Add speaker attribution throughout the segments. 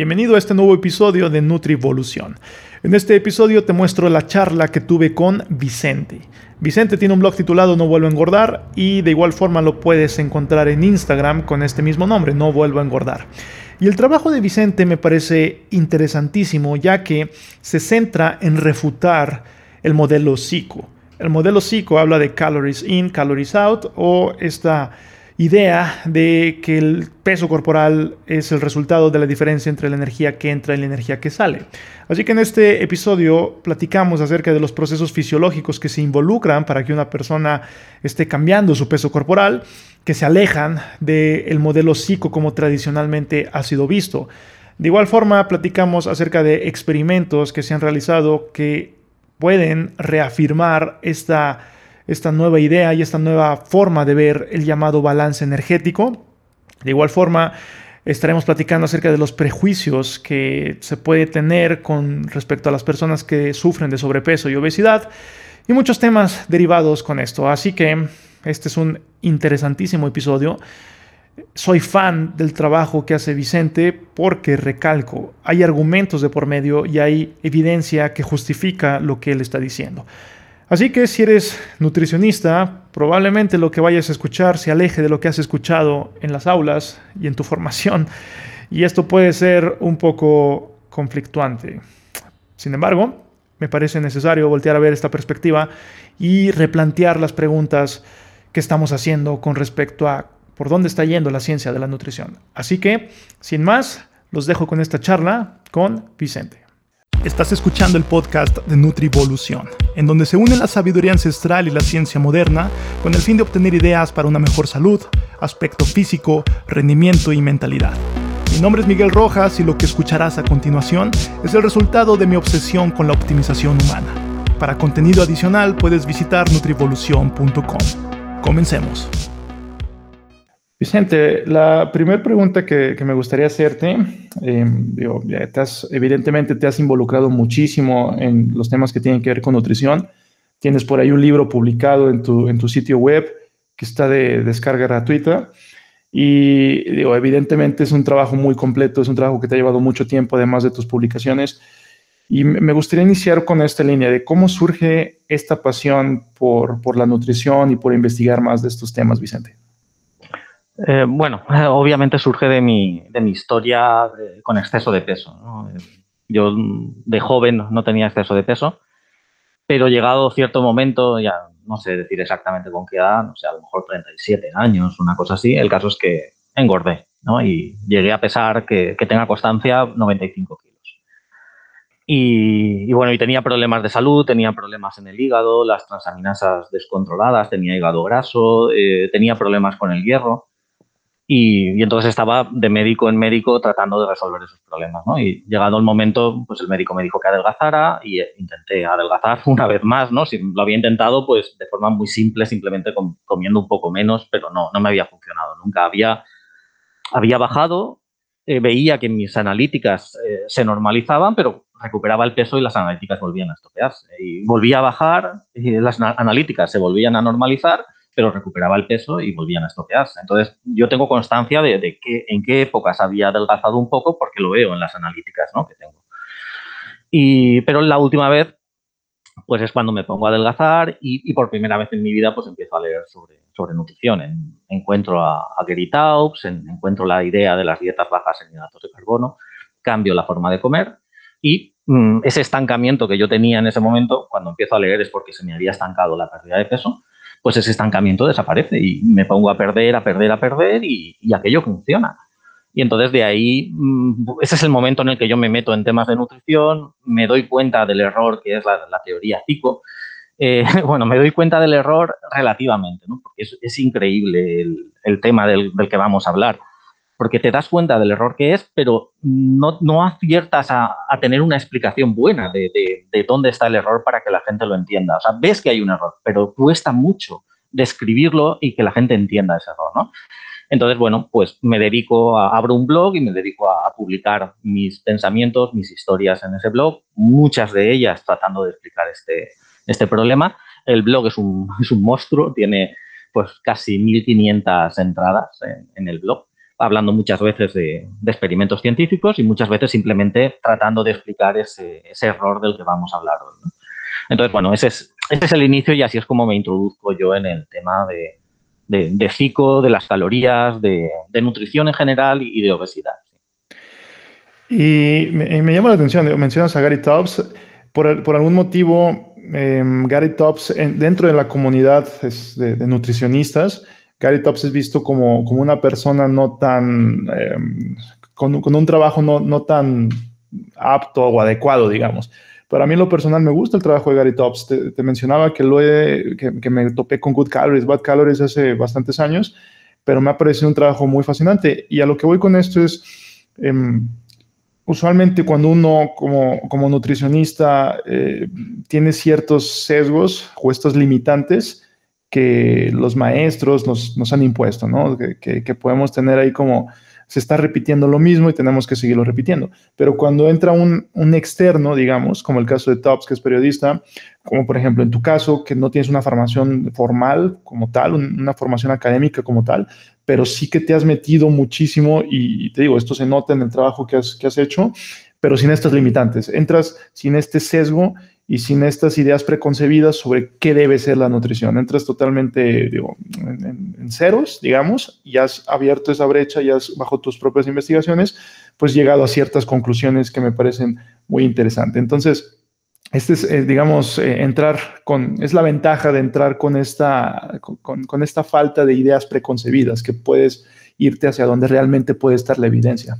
Speaker 1: Bienvenido a este nuevo episodio de Nutrivolución. En este episodio te muestro la charla que tuve con Vicente. Vicente tiene un blog titulado No vuelvo a engordar y de igual forma lo puedes encontrar en Instagram con este mismo nombre, No vuelvo a engordar. Y el trabajo de Vicente me parece interesantísimo ya que se centra en refutar el modelo psico. El modelo psico habla de calories in, calories out o esta idea de que el peso corporal es el resultado de la diferencia entre la energía que entra y la energía que sale. Así que en este episodio platicamos acerca de los procesos fisiológicos que se involucran para que una persona esté cambiando su peso corporal, que se alejan del modelo psico como tradicionalmente ha sido visto. De igual forma, platicamos acerca de experimentos que se han realizado que pueden reafirmar esta esta nueva idea y esta nueva forma de ver el llamado balance energético. De igual forma, estaremos platicando acerca de los prejuicios que se puede tener con respecto a las personas que sufren de sobrepeso y obesidad y muchos temas derivados con esto. Así que este es un interesantísimo episodio. Soy fan del trabajo que hace Vicente porque recalco, hay argumentos de por medio y hay evidencia que justifica lo que él está diciendo. Así que si eres nutricionista, probablemente lo que vayas a escuchar se aleje de lo que has escuchado en las aulas y en tu formación. Y esto puede ser un poco conflictuante. Sin embargo, me parece necesario voltear a ver esta perspectiva y replantear las preguntas que estamos haciendo con respecto a por dónde está yendo la ciencia de la nutrición. Así que, sin más, los dejo con esta charla con Vicente. Estás escuchando el podcast de Nutrivolución, en donde se une la sabiduría ancestral y la ciencia moderna con el fin de obtener ideas para una mejor salud, aspecto físico, rendimiento y mentalidad. Mi nombre es Miguel Rojas y lo que escucharás a continuación es el resultado de mi obsesión con la optimización humana. Para contenido adicional puedes visitar nutrivolución.com. Comencemos. Vicente, la primera pregunta que, me gustaría hacerte, eh, evidentemente te has involucrado muchísimo en los temas que tienen que ver con nutrición. Tienes por ahí un libro publicado en tu, sitio web que está de descarga gratuita. Y evidentemente es un trabajo muy completo, es un trabajo que te ha llevado mucho tiempo, además de tus publicaciones. Y me gustaría iniciar con esta línea de cómo surge esta pasión por la nutrición y por investigar más de estos temas, Vicente.
Speaker 2: Eh, bueno, obviamente surge de mi, de mi historia con exceso de peso. Yo de joven no tenía exceso de peso, pero llegado cierto momento, ya no sé decir exactamente con qué edad, no sé, a lo mejor 37 años, una cosa así, el caso es que engordé ¿no? y llegué a pesar que, que tenga constancia 95 kilos. Y, bueno, y tenía problemas de salud, tenía problemas en el hígado, las transaminasas descontroladas, tenía hígado graso, eh, tenía problemas con el hierro. Y, entonces estaba de médico en médico tratando de resolver esos problemas. ¿no? Y llegado el momento, pues el médico me dijo que adelgazara y intenté adelgazar una vez más. ¿no? Si lo había intentado pues de forma muy simple, simplemente comiendo un poco menos, pero no, no me había funcionado. Nunca había, había bajado, eh, veía que mis analíticas eh, se normalizaban, pero recuperaba el peso y las analíticas volvían a estropearse. Y volvía a bajar y las analíticas se volvían a normalizar pero recuperaba el peso y volvían a estropearse. Entonces, yo tengo constancia de, que, en qué épocas había adelgazado un poco porque lo veo en las analíticas ¿no? que tengo. Y, pero la última vez, pues es cuando me pongo a adelgazar y, por primera vez en mi vida, pues empiezo a leer sobre, sobre nutrición. encuentro a, a Gary Taubes, encuentro la idea de las dietas bajas en hidratos de carbono, cambio la forma de comer y mm, ese estancamiento que yo tenía en ese momento, cuando empiezo a leer es porque se me había estancado la pérdida de peso, pues ese estancamiento desaparece y me pongo a perder, a perder, a perder y, aquello funciona. Y entonces de ahí, mm, ese es el momento en el que yo me meto en temas de nutrición, me doy cuenta del error que es la, teoría CICO. Eh, bueno, me doy cuenta del error relativamente, ¿no? porque es, increíble el, tema del, que vamos a hablar porque te das cuenta del error que es, pero no, no aciertas a, tener una explicación buena de, de, dónde está el error para que la gente lo entienda. O sea, ves que hay un error, pero cuesta mucho describirlo y que la gente entienda ese error, ¿no? Entonces, bueno, pues me dedico a, abro un blog y me dedico a, publicar mis pensamientos, mis historias en ese blog, muchas de ellas tratando de explicar este, este problema. El blog es un, es un monstruo, tiene pues casi 1.500 entradas en, en el blog hablando muchas veces de, experimentos científicos y muchas veces simplemente tratando de explicar ese, error del que vamos a hablar hoy. Entonces, bueno, ese es, ese el inicio y así es como me introduzco yo en el tema de, de, de las calorías, de, nutrición en general y, de obesidad.
Speaker 1: Y me, llama la atención, mencionas a Gary Tops, por, algún motivo, em, Gary Tops, dentro de la comunidad de, nutricionistas, Gary Tops es visto como, como una persona no tan, em, con, un trabajo no, no tan apto o adecuado, digamos. Para mí, lo personal, me gusta el trabajo de Gary Tops. Te, mencionaba que, lo he, que, me topé con Good Calories, Bad Calories hace bastantes años, pero me ha parecido un trabajo muy fascinante. Y a lo que voy con esto es, em, usualmente cuando uno como, como nutricionista eh, tiene ciertos sesgos o estos limitantes que los maestros nos, nos han impuesto, ¿no? Que, que podemos tener ahí como se está repitiendo lo mismo y tenemos que seguirlo repitiendo. Pero cuando entra un, externo, digamos, como el caso de Tops, que es periodista, como por ejemplo en tu caso, que no tienes una formación formal como tal, una formación académica como tal, pero sí que te has metido muchísimo y, te digo, esto se nota en el trabajo que has, que has hecho, pero sin estas limitantes. Entras sin este sesgo y sin estas ideas preconcebidas sobre qué debe ser la nutrición. Entras totalmente en, ceros, digamos, y has abierto esa brecha y has, bajo tus propias investigaciones, pues llegado a ciertas conclusiones que me parecen muy interesantes. Entonces, este es, eh, digamos, eh, entrar con, es la ventaja de entrar con esta, con, esta falta de ideas preconcebidas, que puedes irte hacia donde realmente puede estar la evidencia.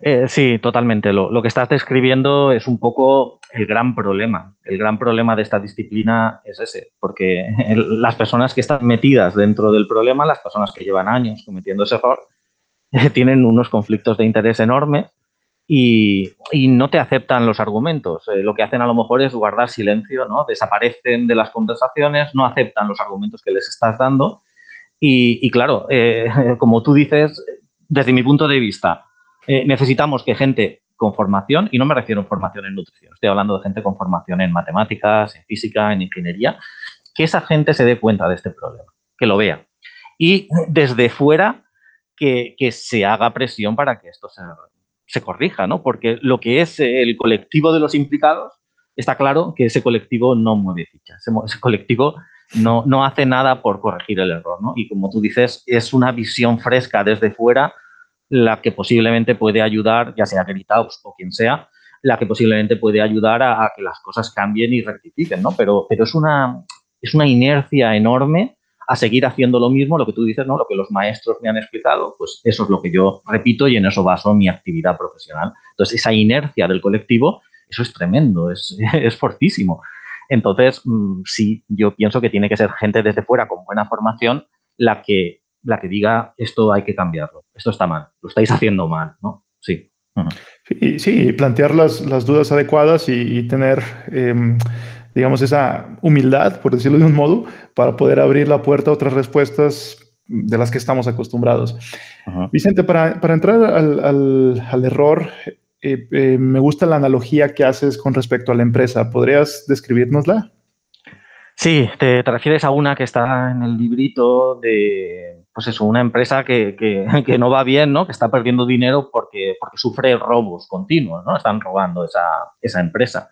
Speaker 2: Eh, sí, totalmente. Lo, que estás describiendo es un poco el gran problema. El gran problema de esta disciplina es ese, porque las personas que están metidas dentro del problema, las personas que llevan años cometiendo ese error, tienen unos conflictos de interés enormes y, no te aceptan los argumentos. Eh, lo que hacen a lo mejor es guardar silencio, ¿no? desaparecen de las conversaciones, no aceptan los argumentos que les estás dando. Y, claro, eh, como tú dices, desde mi punto de vista, eh, necesitamos que gente con formación, y no me refiero a formación en nutrición, estoy hablando de gente con formación en matemáticas, en física, en ingeniería, que esa gente se dé cuenta de este problema, que lo vea. Y desde fuera, que, se haga presión para que esto se, corrija, ¿no? Porque lo que es el colectivo de los implicados, está claro que ese colectivo no mueve fichas, ese, colectivo no, no hace nada por corregir el error, ¿no? Y como tú dices, es una visión fresca desde fuera la que posiblemente puede ayudar, ya sea Geritaus o quien sea, la que posiblemente puede ayudar a, que las cosas cambien y rectifiquen, ¿no? Pero, pero es, una, es una inercia enorme a seguir haciendo lo mismo, lo que tú dices, ¿no? Lo que los maestros me han explicado, pues eso es lo que yo repito y en eso baso mi actividad profesional. Entonces, esa inercia del colectivo, eso es tremendo, es, es fortísimo. Entonces, mm, sí, yo pienso que tiene que ser gente desde fuera con buena formación la que la que diga esto hay que cambiarlo, esto está mal, lo estáis haciendo mal, ¿no? Sí.
Speaker 1: sí, plantear las, las, dudas adecuadas y, tener, em, digamos, esa humildad, por decirlo de un modo, para poder abrir la puerta a otras respuestas de las que estamos acostumbrados. Vicente, para, para entrar al, al, al error, eh, eh, me gusta la analogía que haces con respecto a la empresa. ¿Podrías describirnosla?
Speaker 2: Sí, te, te, refieres a una que está en el librito de pues eso, una empresa que, que, no va bien, ¿no? Que está perdiendo dinero porque, porque sufre robos continuos, ¿no? Están robando esa, esa empresa.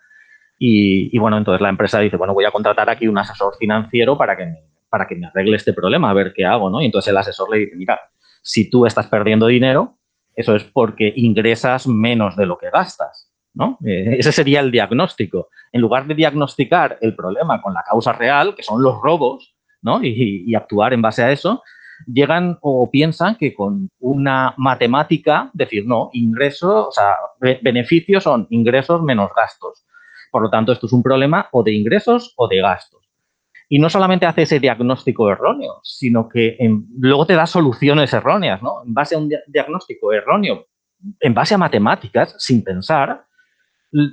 Speaker 2: Y, y, bueno, entonces la empresa dice, bueno, voy a contratar aquí un asesor financiero para que, me, para que me arregle este problema, a ver qué hago, ¿no? Y entonces el asesor le dice, mira, si tú estás perdiendo dinero, eso es porque ingresas menos de lo que gastas, ¿no? Eh, ese sería el diagnóstico. En lugar de diagnosticar el problema con la causa real, que son los robos, ¿no? Y, y actuar en base a eso, llegan o piensan que con una matemática, decir, no, ingresos, o sea, beneficios son ingresos menos gastos. Por lo tanto, esto es un problema o de ingresos o de gastos. Y no solamente hace ese diagnóstico erróneo, sino que luego te da soluciones erróneas, ¿no? En base a un diagnóstico erróneo, en base a matemáticas, sin pensar,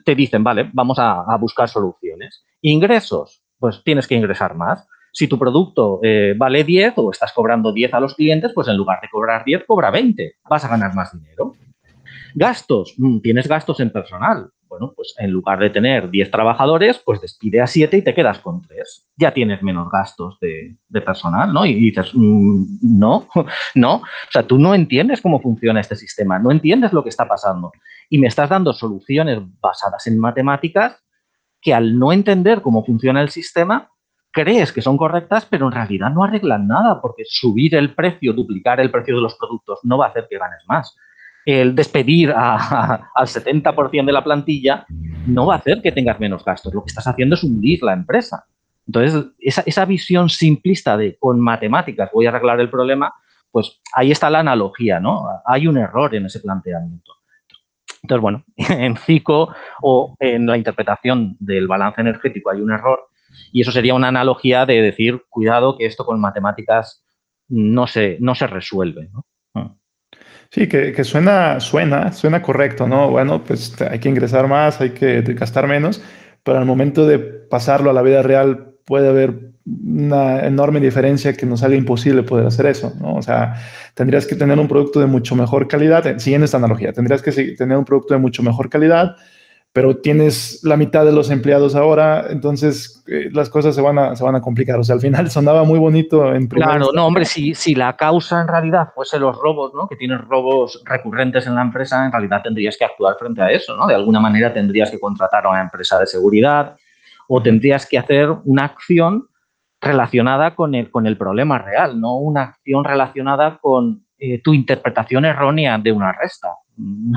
Speaker 2: te dicen, vale, vamos a, a buscar soluciones. Ingresos, pues tienes que ingresar más. Si tu producto eh, vale 10 o estás cobrando 10 a los clientes, pues en lugar de cobrar 10, cobra 20. Vas a ganar más dinero. Gastos. Mm, tienes gastos en personal. Bueno, pues en lugar de tener 10 trabajadores, pues despide a 7 y te quedas con 3. Ya tienes menos gastos de, personal, ¿no? Y dices, mm, no, no. O sea, tú no entiendes cómo funciona este sistema, no entiendes lo que está pasando. Y me estás dando soluciones basadas en matemáticas que al no entender cómo funciona el sistema, crees que son correctas, pero en realidad no arreglan nada, porque subir el precio, duplicar el precio de los productos, no va a hacer que ganes más. El despedir al 70% de la plantilla no va a hacer que tengas menos gastos. Lo que estás haciendo es hundir la empresa. Entonces, esa, esa visión simplista de con matemáticas voy a arreglar el problema, pues ahí está la analogía, ¿no? Hay un error en ese planteamiento. Entonces, bueno, en CICO o en la interpretación del balance energético hay un error y eso sería una analogía de decir, cuidado que esto con matemáticas no se, no se resuelve. Mm.
Speaker 1: Sí, que, suena, suena, suena correcto, ¿no? Bueno, pues hay que ingresar más, hay que gastar menos, pero al momento de pasarlo a la vida real puede haber una enorme diferencia que nos haga imposible poder hacer eso, ¿no? O sea, tendrías que tener un producto de mucho mejor calidad, siguiendo esta analogía, tendrías que tener un producto de mucho mejor calidad, pero tienes la mitad de los empleados ahora, entonces eh, las cosas se van, a, se van a complicar. O sea, al final sonaba muy bonito en
Speaker 2: Claro, no, hombre, si, si la causa en realidad fuese los robos, ¿no? Que tienes robos recurrentes en la empresa, en realidad tendrías que actuar frente a eso, ¿no? De alguna manera tendrías que contratar a una empresa de seguridad o tendrías que hacer una acción relacionada con el, con el problema real, no una acción relacionada con eh, tu interpretación errónea de una resta.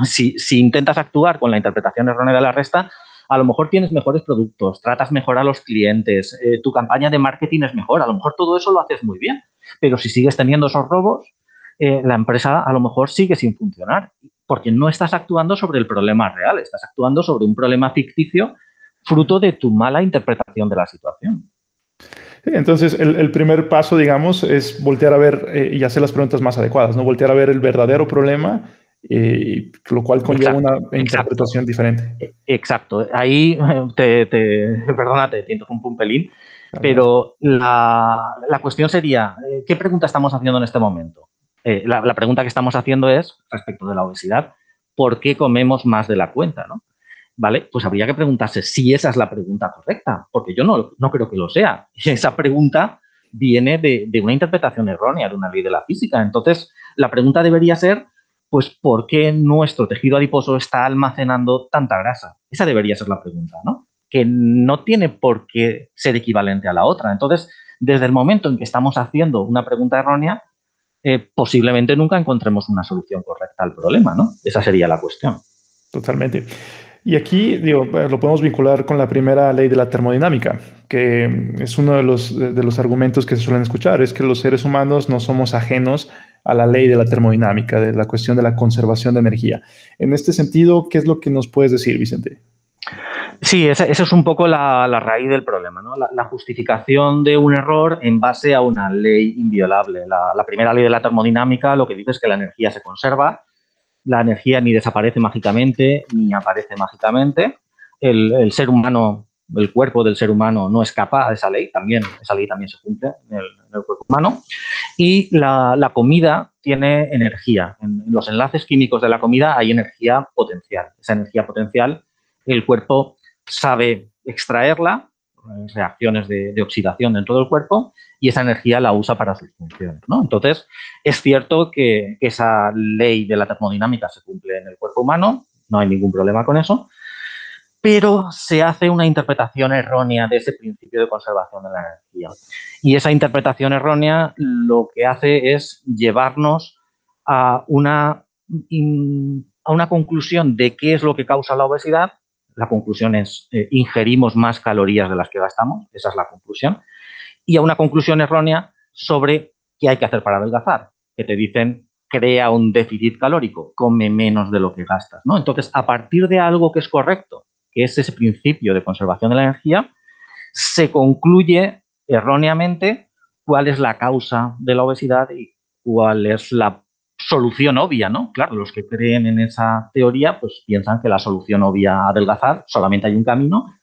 Speaker 2: Si, intentas actuar con la interpretación errónea de la resta, a lo mejor tienes mejores productos, tratas mejor a los clientes, eh, tu campaña de marketing es mejor, a lo mejor todo eso lo haces muy bien, pero si sigues teniendo esos robos, eh, la empresa a lo mejor sigue sin funcionar, porque no estás actuando sobre el problema real, estás actuando sobre un problema ficticio fruto de tu mala interpretación de la situación.
Speaker 1: Entonces, el, primer paso, digamos, es voltear a ver eh, y hacer las preguntas más adecuadas, ¿no? Voltear a ver el verdadero problema, eh, lo cual conlleva una interpretación diferente.
Speaker 2: E, exacto. Ahí, te, te, perdónate, te interrumpo un pelín, pero la, cuestión sería, eh, ¿qué pregunta estamos haciendo en este momento? la, la, pregunta que estamos haciendo es, respecto de la obesidad, ¿por qué comemos más de la cuenta? ¿no? ¿Vale? Pues habría que preguntarse si esa es la pregunta correcta, porque yo no, no creo que lo sea. Esa pregunta viene de, una interpretación errónea de una ley de la física. Entonces, la pregunta debería ser, pues, ¿por qué nuestro tejido adiposo está almacenando tanta grasa? Esa debería ser la pregunta, ¿no? Que no tiene por qué ser equivalente a la otra. Entonces, desde el momento en que estamos haciendo una pregunta errónea, eh, posiblemente nunca encontremos una solución correcta al problema, ¿no? Esa sería la cuestión.
Speaker 1: Totalmente. Y aquí, digo, lo podemos vincular con la primera ley de la termodinámica, que es uno de los, de los argumentos que se suelen escuchar, es que los seres humanos no somos ajenos a la ley de la termodinámica, de la cuestión de la conservación de energía. En este sentido, ¿qué es lo que nos puedes decir, Vicente?
Speaker 2: Sí, esa, es un poco la, raíz del problema, ¿no? La, justificación de un error en base a una ley inviolable. La, la primera ley de la termodinámica lo que dice es que la energía se conserva la energía ni desaparece mágicamente ni aparece mágicamente. El, ser humano, el cuerpo del ser humano no escapa a esa ley, también, esa ley también se cumple en el, cuerpo humano. Y la, comida tiene energía. En, los enlaces químicos de la comida hay energía potencial. Esa energía potencial, el cuerpo sabe extraerla, reacciones de, oxidación dentro del cuerpo, y esa energía la usa para sus funciones. ¿no? Entonces, es cierto que, esa ley de la termodinámica se cumple en el cuerpo humano, no hay ningún problema con eso, pero se hace una interpretación errónea de ese principio de conservación de la energía. Y esa interpretación errónea lo que hace es llevarnos a una, a una conclusión de qué es lo que causa la obesidad. La conclusión es eh, ingerimos más calorías de las que gastamos, esa es la conclusión y a una conclusión errónea sobre qué hay que hacer para adelgazar, que te dicen crea un déficit calórico, come menos de lo que gastas, ¿no? Entonces, a partir de algo que es correcto, que es ese principio de conservación de la energía, se concluye erróneamente cuál es la causa de la obesidad y cuál es la solución obvia, ¿no? Claro, los que creen en esa teoría, pues piensan que la solución obvia a adelgazar, solamente hay un camino,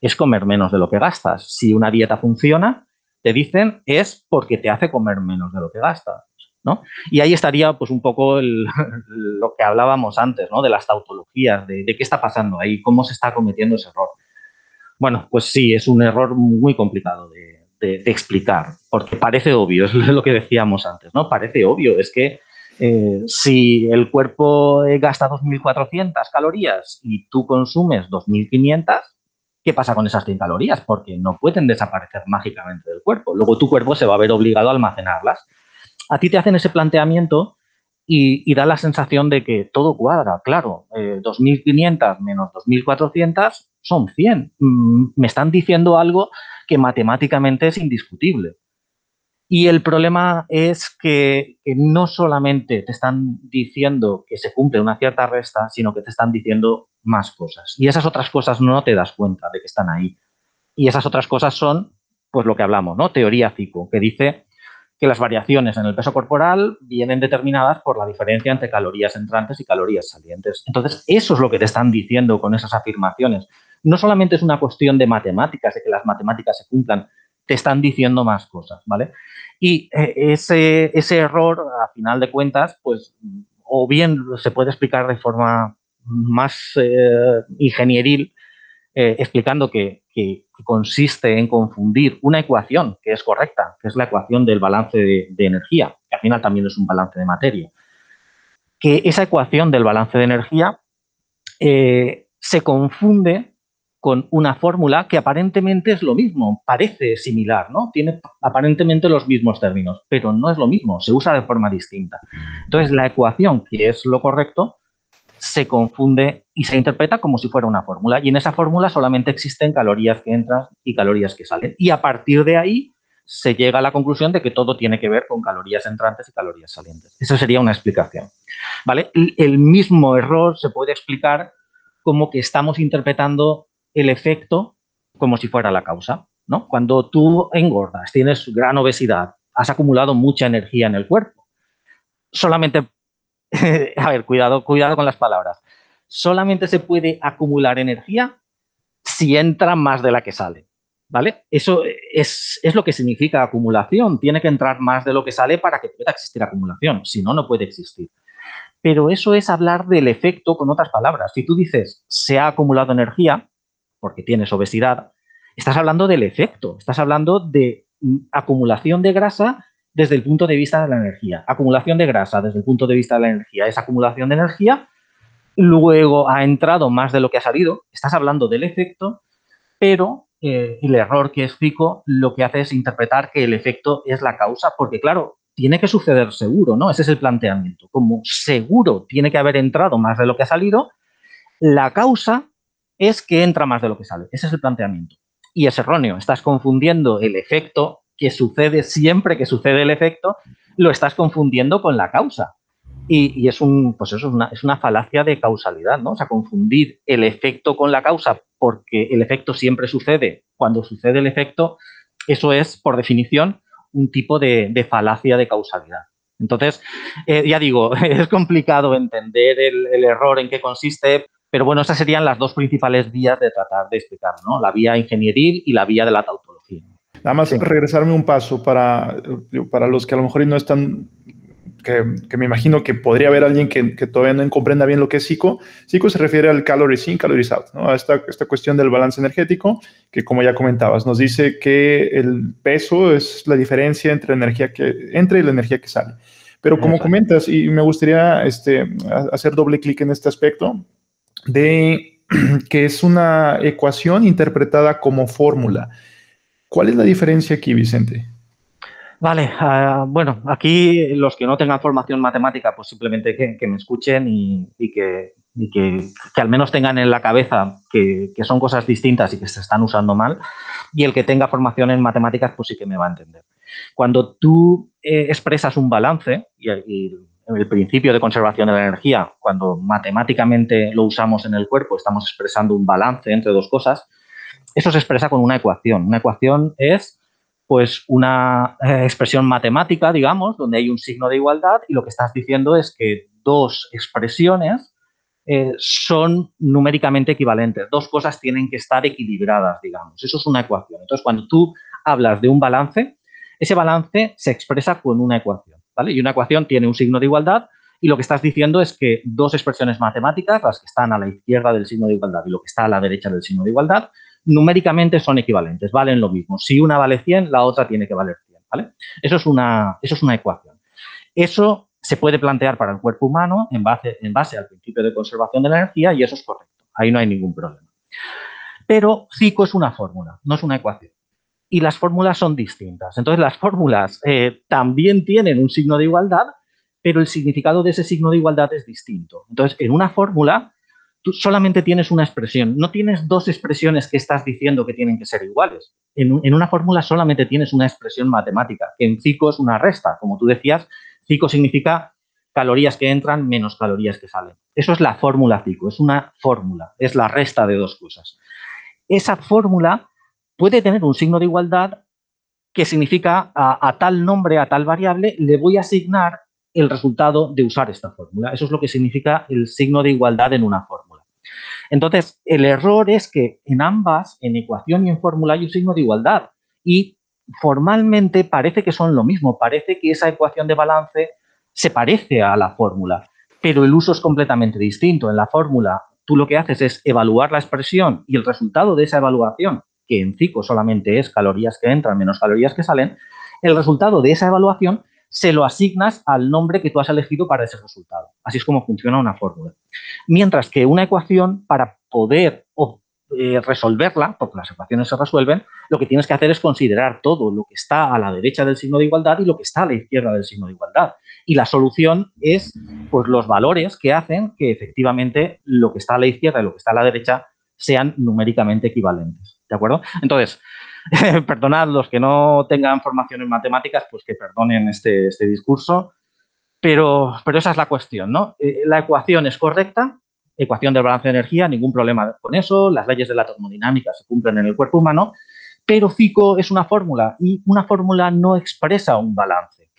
Speaker 2: es comer menos de lo que gastas. Si una dieta funciona, te dicen es porque te hace comer menos de lo que gastas. ¿no? Y ahí estaría pues un poco lo que hablábamos antes, ¿no? De las tautologías, de, qué está pasando ahí, cómo se está cometiendo ese error. Bueno, pues sí, es un error muy complicado de, explicar, porque parece obvio, es lo que decíamos antes, ¿no? Parece obvio, es que eh, si el cuerpo gasta 2.400 calorías y tú consumes 2.500, ¿qué pasa con esas 100 calorías? Porque no pueden desaparecer mágicamente del cuerpo. Luego tu cuerpo se va a ver obligado a almacenarlas a ti te hacen ese planteamiento y, da la sensación de que todo cuadra. Claro, 2.500 eh, menos 2.400 son 100. Mm, me están diciendo algo que matemáticamente es indiscutible. Y el problema es que, no solamente te están diciendo que se cumple una cierta resta, sino que te están diciendo más cosas. Y esas otras cosas no te das cuenta de que están ahí. Y esas otras cosas son, pues lo que hablamos, ¿no? Teoría FICO, que dice que las variaciones en el peso corporal vienen determinadas por la diferencia entre calorías entrantes y calorías salientes. Entonces, eso es lo que te están diciendo con esas afirmaciones. No solamente es una cuestión de matemáticas, de que las matemáticas se cumplan, te están diciendo más cosas, ¿vale? Y eh, ese, ese error, a final de cuentas, pues, o bien se puede explicar de forma más eh, ingenieril, eh, explicando que, consiste en confundir una ecuación que es correcta, que es la ecuación del balance de, energía, que al final también es un balance de materia, que esa ecuación del balance de energía se confunde con una fórmula que aparentemente es lo mismo, parece similar, ¿no? Tiene aparentemente los mismos términos, pero no es lo mismo, se usa de forma distinta. Entonces, la ecuación que es lo correcto se confunde y se interpreta como si fuera una fórmula. Y en esa fórmula solamente existen calorías que entran y calorías que salen. Y a partir de ahí se llega a la conclusión de que todo tiene que ver con calorías entrantes y calorías salientes. Esa sería una explicación. ¿Vale? El mismo error se puede explicar como que estamos interpretando el efecto como si fuera la causa. ¿no? Cuando tú engordas, tienes gran obesidad, has acumulado mucha energía en el cuerpo, solamente a ver, cuidado, cuidado con las palabras. Solamente se puede acumular energía si entra más de la que sale. ¿Vale? Eso es, lo que significa acumulación. Tiene que entrar más de lo que sale para que pueda existir acumulación. Si no, no puede existir. Pero eso es hablar del efecto con otras palabras. Si tú dices se ha acumulado energía porque tienes obesidad, estás hablando del efecto. Estás hablando de acumulación de grasa desde el punto de vista de la energía. Acumulación de grasa desde el punto de vista de la energía es acumulación de energía. Luego ha entrado más de lo que ha salido. Estás hablando del efecto, pero eh, el error que explico lo que hace es interpretar que el efecto es la causa, porque claro, tiene que suceder seguro, ¿no? Ese es el planteamiento. Como seguro tiene que haber entrado más de lo que ha salido, la causa es que entra más de lo que sale. Ese es el planteamiento. Y es erróneo. Estás confundiendo el efecto que sucede siempre que sucede el efecto, lo estás confundiendo con la causa. Y, es un, pues eso es una, es una, falacia de causalidad, ¿no? O sea, confundir el efecto con la causa porque el efecto siempre sucede cuando sucede el efecto, eso es, por definición, un tipo de, falacia de causalidad. Entonces, eh, ya digo, es complicado entender el, el, error en qué consiste, pero bueno, esas serían las dos principales vías de tratar de explicar, ¿no? La vía ingenieril y la vía de la tautología.
Speaker 1: Nada más regresarme un paso para, para los que a lo mejor no están, que, que me imagino que podría haber alguien que, que, todavía no comprenda bien lo que es psico. Psico se refiere al calories in, calories out, ¿no? a esta, esta cuestión del balance energético, que como ya comentabas, nos dice que el peso es la diferencia entre, energía que, entre y la energía que sale. Pero como comentas, y me gustaría este, hacer doble clic en este aspecto, de que es una ecuación interpretada como fórmula. ¿Cuál es la diferencia aquí, Vicente?
Speaker 2: Vale, ah, bueno, aquí los que no tengan formación matemática, pues simplemente que, me escuchen y, que, que, al menos tengan en la cabeza que, son cosas distintas y que se están usando mal. Y el que tenga formación en matemáticas, pues sí que me va a entender. Cuando tú eh, expresas un balance y, y el principio de conservación de la energía, cuando matemáticamente lo usamos en el cuerpo, estamos expresando un balance entre dos cosas, eso se expresa con una ecuación. Una ecuación es pues una eh, expresión matemática, digamos, donde hay un signo de igualdad y lo que estás diciendo es que dos expresiones eh, son numéricamente equivalentes. Dos cosas tienen que estar equilibradas, digamos. Eso es una ecuación. Entonces, cuando tú hablas de un balance, ese balance se expresa con una ecuación. Y una ecuación tiene un signo de igualdad y lo que estás diciendo es que dos expresiones matemáticas, las que están a la izquierda del signo de igualdad y lo que está a la derecha del signo de igualdad, numéricamente son equivalentes, valen lo mismo. Si una vale 100, la otra tiene que valer 100, ¿vale? Eso es una, eso es una ecuación. Eso se puede plantear para el cuerpo humano en base, en base al principio de conservación de la energía y eso es correcto. Ahí no hay ningún problema. Pero CICO es una fórmula, no es una ecuación. Y las fórmulas son distintas. Entonces, las fórmulas eh, también tienen un signo de igualdad, pero el significado de ese signo de igualdad es distinto. Entonces, en una fórmula, tú solamente tienes una expresión, no tienes dos expresiones que estás diciendo que tienen que ser iguales. En, una fórmula solamente tienes una expresión matemática, en CICO es una resta. Como tú decías, CICO significa calorías que entran menos calorías que salen. Eso es la fórmula CICO, es una fórmula, es la resta de dos cosas. Esa fórmula puede tener un signo de igualdad que significa a, tal nombre, a tal variable, le voy a asignar el resultado de usar esta fórmula. Eso es lo que significa el signo de igualdad en una fórmula. Entonces, el error es que en ambas, en ecuación y en fórmula, hay un signo de igualdad. Y formalmente parece que son lo mismo, parece que esa ecuación de balance se parece a la fórmula, pero el uso es completamente distinto. En la fórmula tú lo que haces es evaluar la expresión y el resultado de esa evaluación, que en CICO solamente es calorías que entran menos calorías que salen, el resultado de esa evaluación se lo asignas al nombre que tú has elegido para ese resultado. Así es como funciona una fórmula. Mientras que una ecuación, para poder eh, resolverla, porque las ecuaciones se resuelven, lo que tienes que hacer es considerar todo lo que está a la derecha del signo de igualdad y lo que está a la izquierda del signo de igualdad. Y la solución es pues, los valores que hacen que efectivamente lo que está a la izquierda y lo que está a la derecha sean numéricamente equivalentes. ¿De acuerdo? Entonces, perdonad los que no tengan formación en matemáticas, pues que perdonen este, este discurso, pero, pero esa es la cuestión, ¿no? Eh, la ecuación es correcta, ecuación del balance de energía, ningún problema con eso, las leyes de la termodinámica se cumplen en el cuerpo humano, pero FICO es una fórmula y una fórmula no expresa un balance.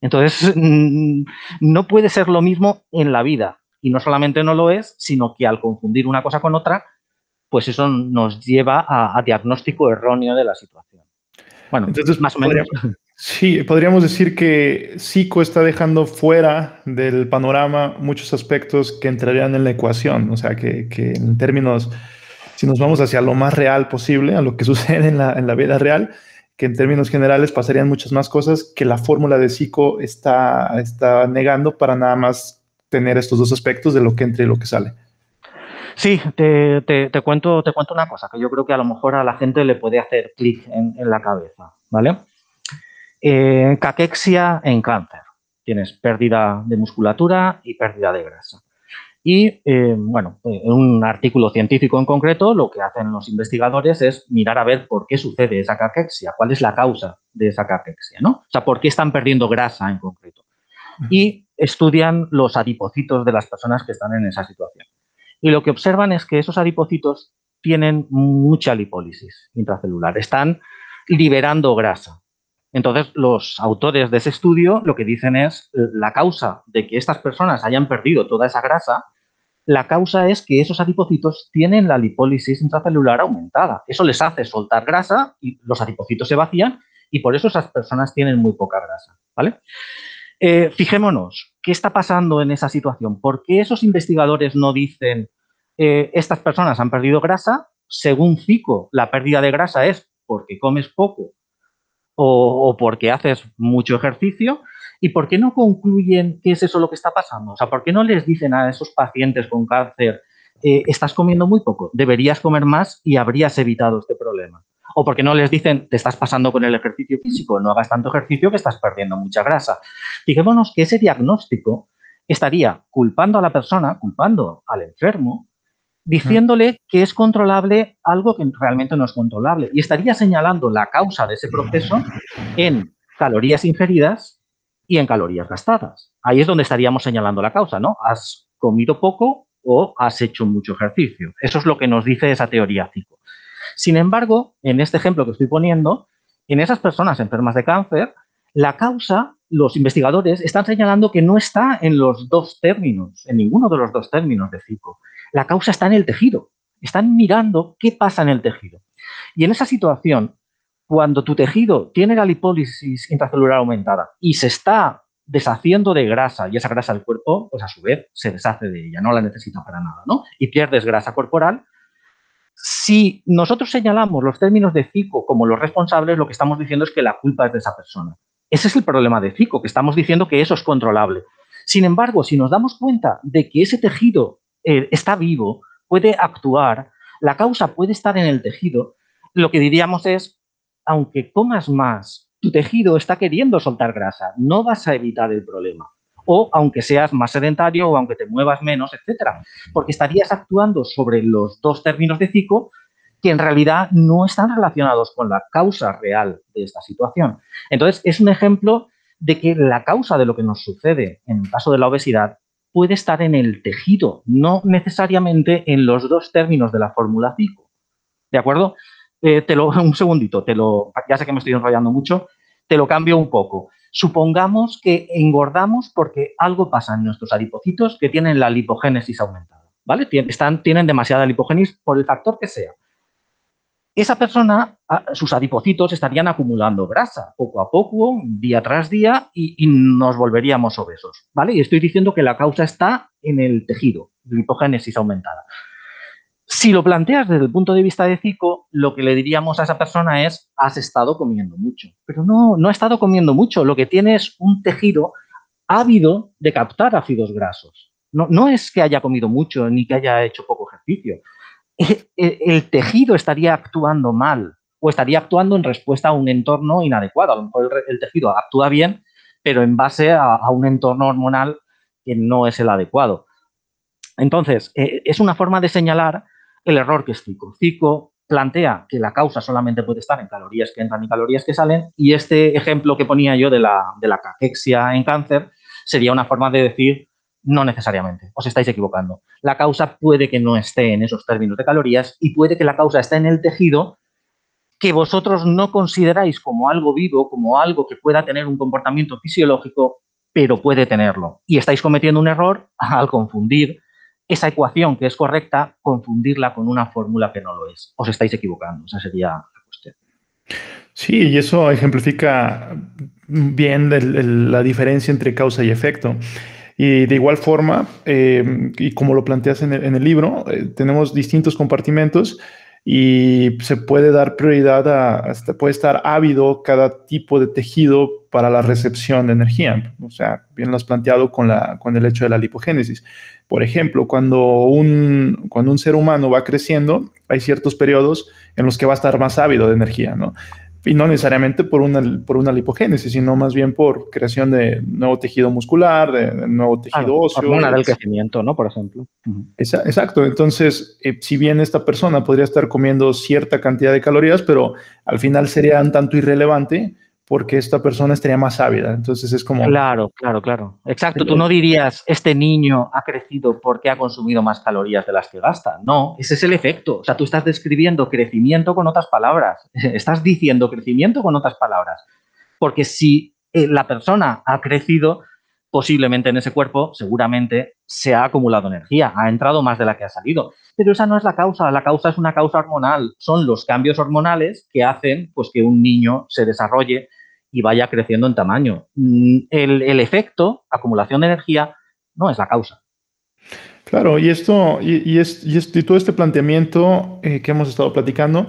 Speaker 2: Entonces, no puede ser lo mismo en la vida. Y no solamente no lo es, sino que al confundir una cosa con otra, pues eso nos lleva a, diagnóstico erróneo de la situación.
Speaker 1: Bueno, entonces más o menos. Sí, podríamos decir que SICO está dejando fuera del panorama muchos aspectos que entrarían en la ecuación. O sea, que, en términos, si nos vamos hacia lo más real posible, a lo que sucede en la, en la vida real, que en términos generales pasarían muchas más cosas que la fórmula de SICO está, está negando para nada más tener estos dos aspectos de lo que entra y lo que sale.
Speaker 2: Sí, te, te, cuento, te cuento una cosa que yo creo que a lo mejor a la gente le puede hacer clic en, en la cabeza, ¿vale? Eh, caquexia en cáncer. Tienes pérdida de musculatura y pérdida de grasa. Y, eh, bueno, en un artículo científico en concreto, lo que hacen los investigadores es mirar a ver por qué sucede esa caquexia, cuál es la causa de esa caquexia, ¿no? O sea, por qué están perdiendo grasa en concreto. Y estudian los adipocitos de las personas que están en esa situación. Y lo que observan es que esos adipocitos tienen mucha lipólisis intracelular, están liberando grasa. Entonces, los autores de ese estudio lo que dicen es la causa de que estas personas hayan perdido toda esa grasa, la causa es que esos adipocitos tienen la lipólisis intracelular aumentada. Eso les hace soltar grasa y los adipocitos se vacían y por eso esas personas tienen muy poca grasa. ¿vale? Eh, fijémonos, ¿qué está pasando en esa situación? ¿Por qué esos investigadores no dicen eh, estas personas han perdido grasa? Según FICO, la pérdida de grasa es porque comes poco o, porque haces mucho ejercicio. ¿Y por qué no concluyen qué es eso lo que está pasando? O sea, ¿por qué no les dicen a esos pacientes con cáncer, eh, estás comiendo muy poco, deberías comer más y habrías evitado este problema? O por qué no les dicen, te estás pasando con el ejercicio físico, no hagas tanto ejercicio que estás perdiendo mucha grasa. Fijémonos que ese diagnóstico estaría culpando a la persona, culpando al enfermo, diciéndole que es controlable algo que realmente no es controlable. Y estaría señalando la causa de ese proceso en calorías ingeridas y en calorías gastadas. Ahí es donde estaríamos señalando la causa, ¿no? Has comido poco o has hecho mucho ejercicio. Eso es lo que nos dice esa teoría CICO. Sin embargo, en este ejemplo que estoy poniendo, en esas personas enfermas de cáncer, la causa, los investigadores están señalando que no está en los dos términos, en ninguno de los dos términos de CICO. La causa está en el tejido. Están mirando qué pasa en el tejido. Y en esa situación, cuando tu tejido tiene la lipólisis intracelular aumentada y se está deshaciendo de grasa y esa grasa del cuerpo, pues a su vez se deshace de ella, no la necesita para nada, ¿no? Y pierdes grasa corporal. Si nosotros señalamos los términos de FICO como los responsables, lo que estamos diciendo es que la culpa es de esa persona. Ese es el problema de FICO, que estamos diciendo que eso es controlable. Sin embargo, si nos damos cuenta de que ese tejido eh, está vivo, puede actuar, la causa puede estar en el tejido, lo que diríamos es, aunque comas más, tu tejido está queriendo soltar grasa, no vas a evitar el problema. O aunque seas más sedentario o aunque te muevas menos, etcétera, porque estarías actuando sobre los dos términos de FICO que en realidad no están relacionados con la causa real de esta situación. Entonces, es un ejemplo de que la causa de lo que nos sucede en el caso de la obesidad puede estar en el tejido, no necesariamente en los dos términos de la fórmula FICO. ¿De acuerdo? Eh, te lo, un segundito, te lo, ya sé que me estoy enrollando mucho, te lo cambio un poco. Supongamos que engordamos porque algo pasa en nuestros adipocitos que tienen la lipogénesis aumentada, ¿vale? Tienen demasiada lipogénesis por el factor que sea esa persona, sus adipocitos estarían acumulando grasa poco a poco, día tras día, y, nos volveríamos obesos, ¿vale? Y estoy diciendo que la causa está en el tejido, lipogénesis aumentada. Si lo planteas desde el punto de vista de Zico, lo que le diríamos a esa persona es, has estado comiendo mucho. Pero no, no ha estado comiendo mucho. Lo que tiene es un tejido ávido de captar ácidos grasos. No, es que haya comido mucho ni que haya hecho poco ejercicio el, tejido estaría actuando mal o estaría actuando en respuesta a un entorno inadecuado. A lo mejor el, tejido actúa bien, pero en base a, un entorno hormonal que no es el adecuado. Entonces, eh, es una forma de señalar el error que es Zico. Zico plantea que la causa solamente puede estar en calorías que entran y calorías que salen, y este ejemplo que ponía yo de la, de la caquexia en cáncer sería una forma de decir no necesariamente, os estáis equivocando. La causa puede que no esté en esos términos de calorías y puede que la causa esté en el tejido que vosotros no consideráis como algo vivo, como algo que pueda tener un comportamiento fisiológico, pero puede tenerlo. Y estáis cometiendo un error al confundir esa ecuación que es correcta, confundirla con una fórmula que no lo es. Os estáis equivocando, esa sería la cuestión.
Speaker 1: Sí, y eso ejemplifica bien la diferencia entre causa y efecto. Y de igual forma, eh, y como lo planteas en el, libro, eh, tenemos distintos compartimentos y se puede dar prioridad a, puede estar ávido cada tipo de tejido para la recepción de energía. O sea, bien lo has planteado con, la, con el hecho de la lipogénesis. Por ejemplo, cuando un, cuando un ser humano va creciendo, hay ciertos periodos en los que va a estar más ávido de energía, ¿no? y no necesariamente por una, por una lipogénesis, sino más bien por creación de nuevo tejido muscular, de, nuevo tejido óseo.
Speaker 2: Hormona del crecimiento, ¿no? Por ejemplo.
Speaker 1: Exacto. Entonces, eh, si bien esta persona podría estar comiendo cierta cantidad de calorías, pero al final sería un tanto irrelevante porque esta persona estaría más ávida. Entonces es como...
Speaker 2: Claro, claro, claro. Exacto. Tú no dirías, este niño ha crecido porque ha consumido más calorías de las que gasta. No, ese es el efecto. O sea, tú estás describiendo crecimiento con otras palabras. Estás diciendo crecimiento con otras palabras. Porque si eh, la persona ha crecido, posiblemente en ese cuerpo, seguramente se ha acumulado energía, ha entrado más de la que ha salido. Pero esa no es la causa, la causa es una causa hormonal, son los cambios hormonales que hacen pues, que un niño se desarrolle y vaya creciendo en tamaño. Mm, el, efecto, acumulación de energía, no es la causa.
Speaker 1: Claro, y esto, y, y, todo este planteamiento eh, que hemos estado platicando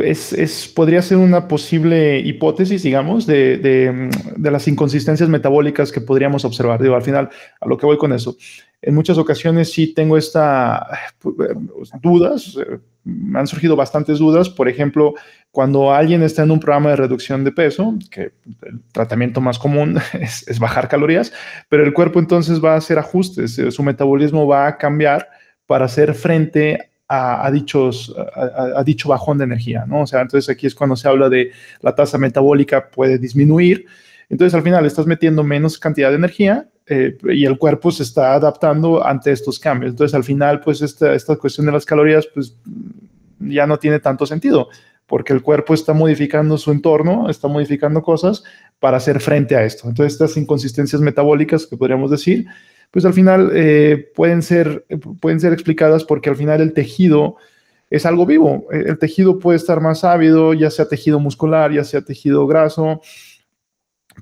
Speaker 1: es, podría ser una posible hipótesis, digamos, de, de, las inconsistencias metabólicas que podríamos observar. Digo, al final, a lo que voy con eso. En muchas ocasiones sí tengo estas eh, dudas, eh, han surgido bastantes dudas. Por ejemplo, cuando alguien está en un programa de reducción de peso, que el tratamiento más común es, bajar calorías, pero el cuerpo entonces va a hacer ajustes, eh, su metabolismo va a cambiar para hacer frente a, dichos, a, dicho bajón de energía, ¿no? O sea, entonces aquí es cuando se habla de la tasa metabólica puede disminuir. Entonces al final estás metiendo menos cantidad de energía eh, y el cuerpo se está adaptando ante estos cambios. Entonces al final pues esta, esta cuestión de las calorías pues ya no tiene tanto sentido porque el cuerpo está modificando su entorno, está modificando cosas para hacer frente a esto. Entonces estas inconsistencias metabólicas que podríamos decir pues al final eh, pueden, ser, pueden ser explicadas porque al final el tejido es algo vivo. El tejido puede estar más ávido, ya sea tejido muscular, ya sea tejido graso,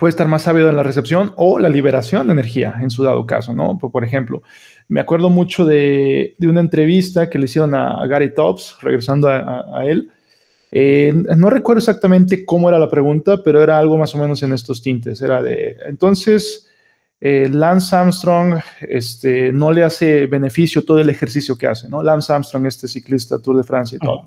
Speaker 1: puede estar más ávido en la recepción o la liberación de energía en su dado caso, ¿no? Por, ejemplo, me acuerdo mucho de, una entrevista que le hicieron a, Gary Tops, regresando a, él. Eh, no recuerdo exactamente cómo era la pregunta, pero era algo más o menos en estos tintes. Era de, entonces, eh, Lance Armstrong este, no le hace beneficio todo el ejercicio que hace, ¿no? Lance Armstrong, este ciclista Tour de Francia y todo.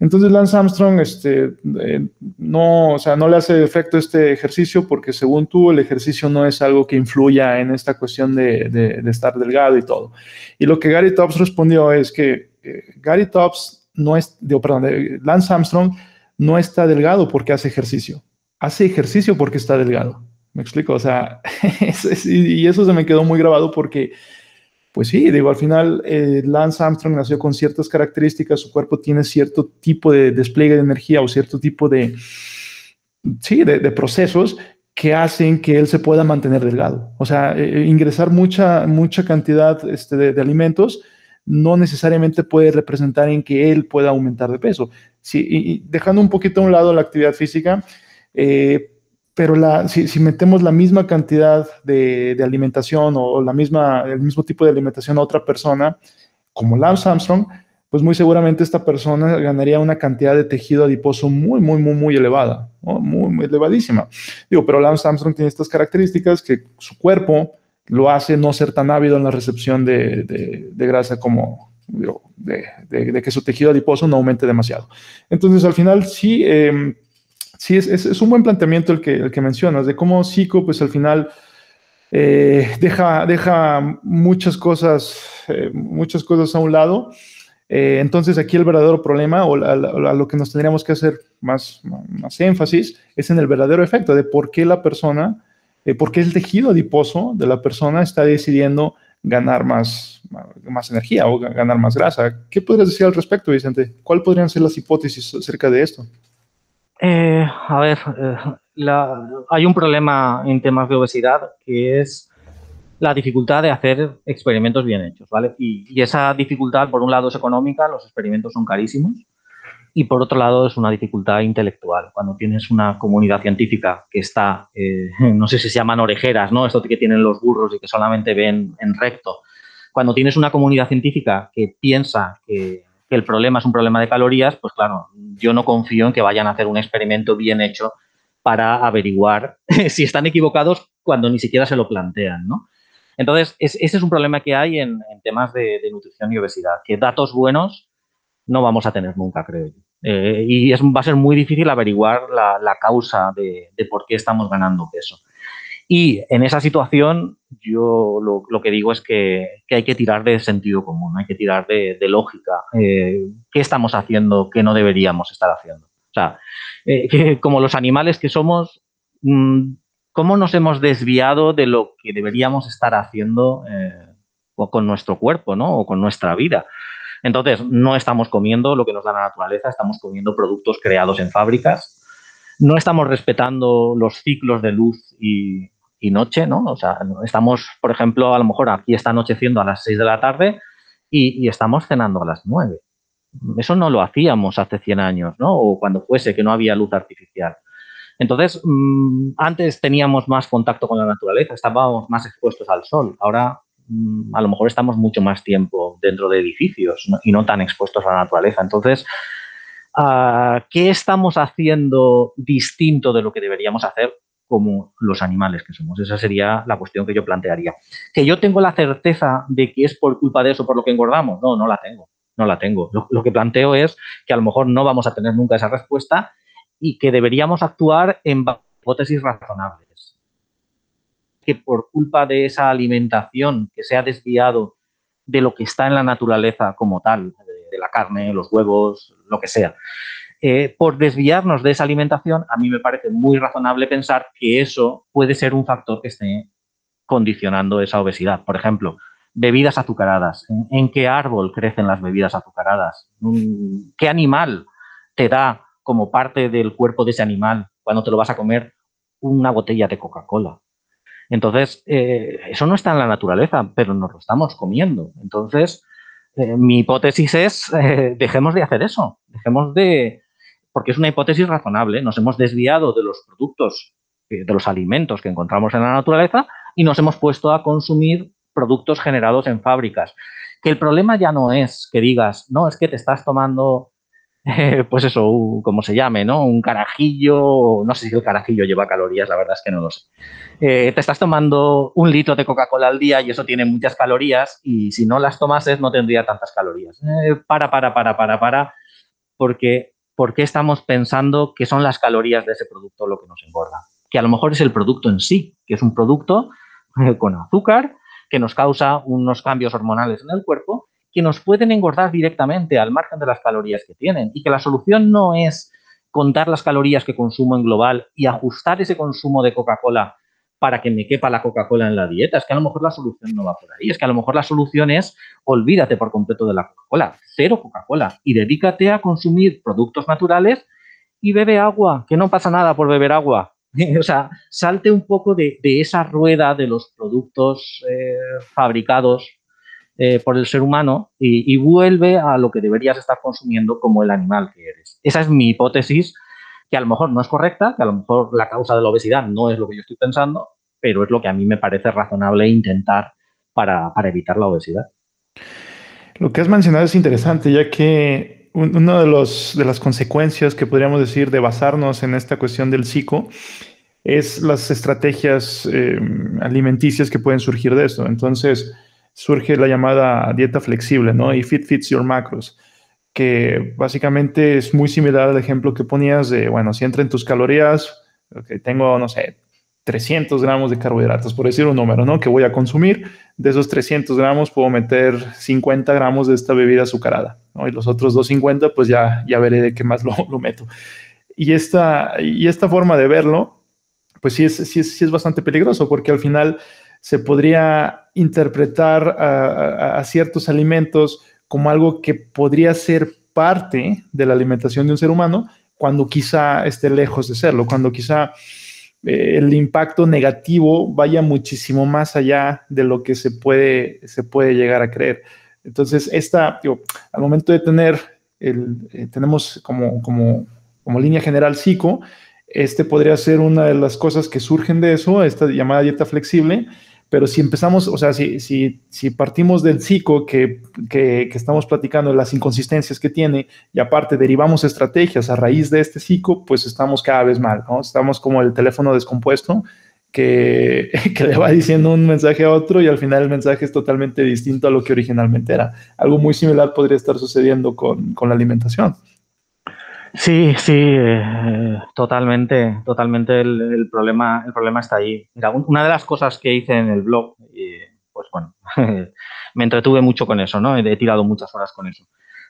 Speaker 1: Entonces Lance Armstrong este, eh, no, o sea, no le hace efecto este ejercicio porque según tú el ejercicio no es algo que influya en esta cuestión de, estar delgado y todo. Y lo que Gary Tops respondió es que eh, Gary Tops no es, perdón, Lance Armstrong no está delgado porque hace ejercicio, hace ejercicio porque está delgado. Me explico, o sea, y eso se me quedó muy grabado porque pues sí, digo, al final eh, Lance Armstrong nació con ciertas características, su cuerpo tiene cierto tipo de despliegue de energía o cierto tipo de, sí, de, procesos que hacen que él se pueda mantener delgado. O sea, eh, eh, ingresar mucha, mucha cantidad este, de, alimentos no necesariamente puede representar en que él pueda aumentar de peso. Sí, y, dejando un poquito a un lado la actividad física, pero la, si, metemos la misma cantidad de, alimentación o, la misma, el mismo tipo de alimentación a otra persona, como Lance Armstrong, pues muy seguramente esta persona ganaría una cantidad de tejido adiposo muy, muy, muy, muy elevada, muy, elevadísima. Digo, pero Lance Armstrong tiene estas características que su cuerpo lo hace no ser tan ávido en la recepción de, grasa como, de, que su tejido adiposo no aumente demasiado. Entonces, al final, sí, em, sí, es, un buen planteamiento el que, el que mencionas, de cómo Zico, pues al final eh, deja, deja muchas cosas, eh, muchas cosas a un lado. Eh, entonces aquí el verdadero problema o a, lo que nos tendríamos que hacer más, más énfasis es en el verdadero efecto de por qué la persona, por qué el tejido adiposo de la persona está decidiendo ganar más, más energía o ganar más grasa. ¿Qué podrías decir al respecto, Vicente? ¿Cuáles podrían ser las hipótesis acerca de esto?
Speaker 2: Eh, a ver, eh, hay un problema en temas de obesidad que es la dificultad de hacer experimentos bien hechos, ¿vale? Y, esa dificultad, por un lado, es económica, los experimentos son carísimos, y por otro lado, es una dificultad intelectual. Cuando tienes una comunidad científica que está, eh, no sé si se llaman orejeras, ¿no? Esto que tienen los burros y que solamente ven en recto. Cuando tienes una comunidad científica que piensa que que el problema es un problema de calorías, pues claro, yo no confío en que vayan a hacer un experimento bien hecho para averiguar si están equivocados cuando ni siquiera se lo plantean, ¿no? Entonces, ese es un problema que hay en, temas de, nutrición y obesidad, que datos buenos no vamos a tener nunca, creo yo. Eh, y es, va a ser muy difícil averiguar la, causa de, por qué estamos ganando peso. Y en esa situación, yo lo, que digo es que, hay que tirar de sentido común, hay que tirar de, lógica. Eh, ¿Qué estamos haciendo que no deberíamos estar haciendo? O sea, eh, como los animales que somos, mm, ¿cómo nos hemos desviado de lo que deberíamos estar haciendo eh, con nuestro cuerpo ¿no? o con nuestra vida? Entonces, no estamos comiendo lo que nos da la naturaleza, estamos comiendo productos creados en fábricas, no estamos respetando los ciclos de luz y, y noche, ¿no? O sea, estamos, por ejemplo, a lo mejor aquí está anocheciendo a las 6 de la tarde y, estamos cenando a las 9. Eso no lo hacíamos hace 100 años, ¿no? O cuando fuese que no había luz artificial. Entonces, mm, antes teníamos más contacto con la naturaleza, estábamos más expuestos al sol. Ahora, mm, a lo mejor estamos mucho más tiempo dentro de edificios y no tan expuestos a la naturaleza. Entonces, ah, ¿qué estamos haciendo distinto de lo que deberíamos hacer? Como los animales que somos. Esa sería la cuestión que yo plantearía. ¿Que yo tengo la certeza de que es por culpa de eso por lo que engordamos? No, no la tengo. No la tengo. Lo, que planteo es que a lo mejor no vamos a tener nunca esa respuesta y que deberíamos actuar en hipótesis razonables. Que por culpa de esa alimentación que se ha desviado de lo que está en la naturaleza como tal, de la carne, los huevos, lo que sea, eh, por desviarnos de esa alimentación, a mí me parece muy razonable pensar que eso puede ser un factor que esté condicionando esa obesidad. Por ejemplo, bebidas azucaradas. ¿En, qué árbol crecen las bebidas azucaradas? Mm, ¿Qué animal te da como parte del cuerpo de ese animal cuando te lo vas a comer una botella de Coca-Cola? Entonces, eh, eso no está en la naturaleza, pero nos lo estamos comiendo. Entonces, eh, mi hipótesis es, dejemos de hacer eso, dejemos de, porque es una hipótesis razonable. Nos hemos desviado de los productos de los alimentos que encontramos en la naturaleza y nos hemos puesto a consumir productos generados en fábricas. Que el problema ya no es que digas, no, es que te estás tomando, pues eso, como se llame, ¿no? Un carajillo, no sé si el carajillo lleva calorías, la verdad es que no lo sé. Eh, te estás tomando un litro de Coca-Cola al día y eso tiene muchas calorías y si no las tomases no tendría tantas calorías. Eh, para, para, para, para, para, porque ¿por qué estamos pensando que son las calorías de ese producto lo que nos engorda? Que a lo mejor es el producto en sí, que es un producto con azúcar que nos causa unos cambios hormonales en el cuerpo que nos pueden engordar directamente al margen de las calorías que tienen y que la solución no es contar las calorías que consumo en global y ajustar ese consumo de Coca-Cola para que me quepa la Coca-Cola en la dieta. Es que a lo mejor la solución no va por ahí. Es que a lo mejor la solución es olvídate por completo de la Coca-Cola, cero Coca-Cola y dedícate a consumir productos naturales y bebe agua, que no pasa nada por beber agua. o sea, salte un poco de, esa rueda de los productos eh, fabricados eh, por el ser humano y, vuelve a lo que deberías estar consumiendo como el animal que eres. Esa es mi hipótesis, que a lo mejor no es correcta, que a lo mejor la causa de la obesidad no es lo que yo estoy pensando, pero es lo que a mí me parece razonable intentar para, evitar la obesidad.
Speaker 1: Lo que has mencionado es interesante, ya que una de, las consecuencias que podríamos decir de basarnos en esta cuestión del psico es las estrategias eh, alimenticias que pueden surgir de esto. Entonces, surge la llamada dieta flexible, ¿no? Y Fit Fits Your Macros, que básicamente es muy similar al ejemplo que ponías de, bueno, si entra en tus calorías, que tengo, no sé, 300 gramos de carbohidratos, por decir un número, ¿no? Que voy a consumir. De esos 300 gramos puedo meter 50 gramos de esta bebida azucarada, ¿no? Y los otros 250, pues ya, ya veré de qué más lo, lo meto. Y esta, y esta forma de verlo, pues sí es, sí es, sí es bastante peligroso, porque al final se podría interpretar a, ciertos alimentos como algo que podría ser parte de la alimentación de un ser humano cuando quizá esté lejos de serlo, cuando quizá eh, el impacto negativo vaya muchísimo más allá de lo que se puede, se puede llegar a creer. Entonces, esta, al momento de tener, el, eh, tenemos como, como, como línea general psico, este podría ser una de las cosas que surgen de eso, esta llamada dieta flexible, pero si empezamos, o sea, si, si, si partimos del psico que, que, estamos platicando, las inconsistencias que tiene, y aparte derivamos estrategias a raíz de este psico, pues estamos cada vez mal, ¿no? Estamos como el teléfono descompuesto que, que le va diciendo un mensaje a otro y al final el mensaje es totalmente distinto a lo que originalmente era. Algo muy similar podría estar sucediendo con, con la alimentación.
Speaker 2: Sí, sí, eh, totalmente, totalmente el, problema, el problema está ahí. Mira, una de las cosas que hice en el blog, pues bueno, me entretuve mucho con eso, ¿no? He tirado muchas horas con eso.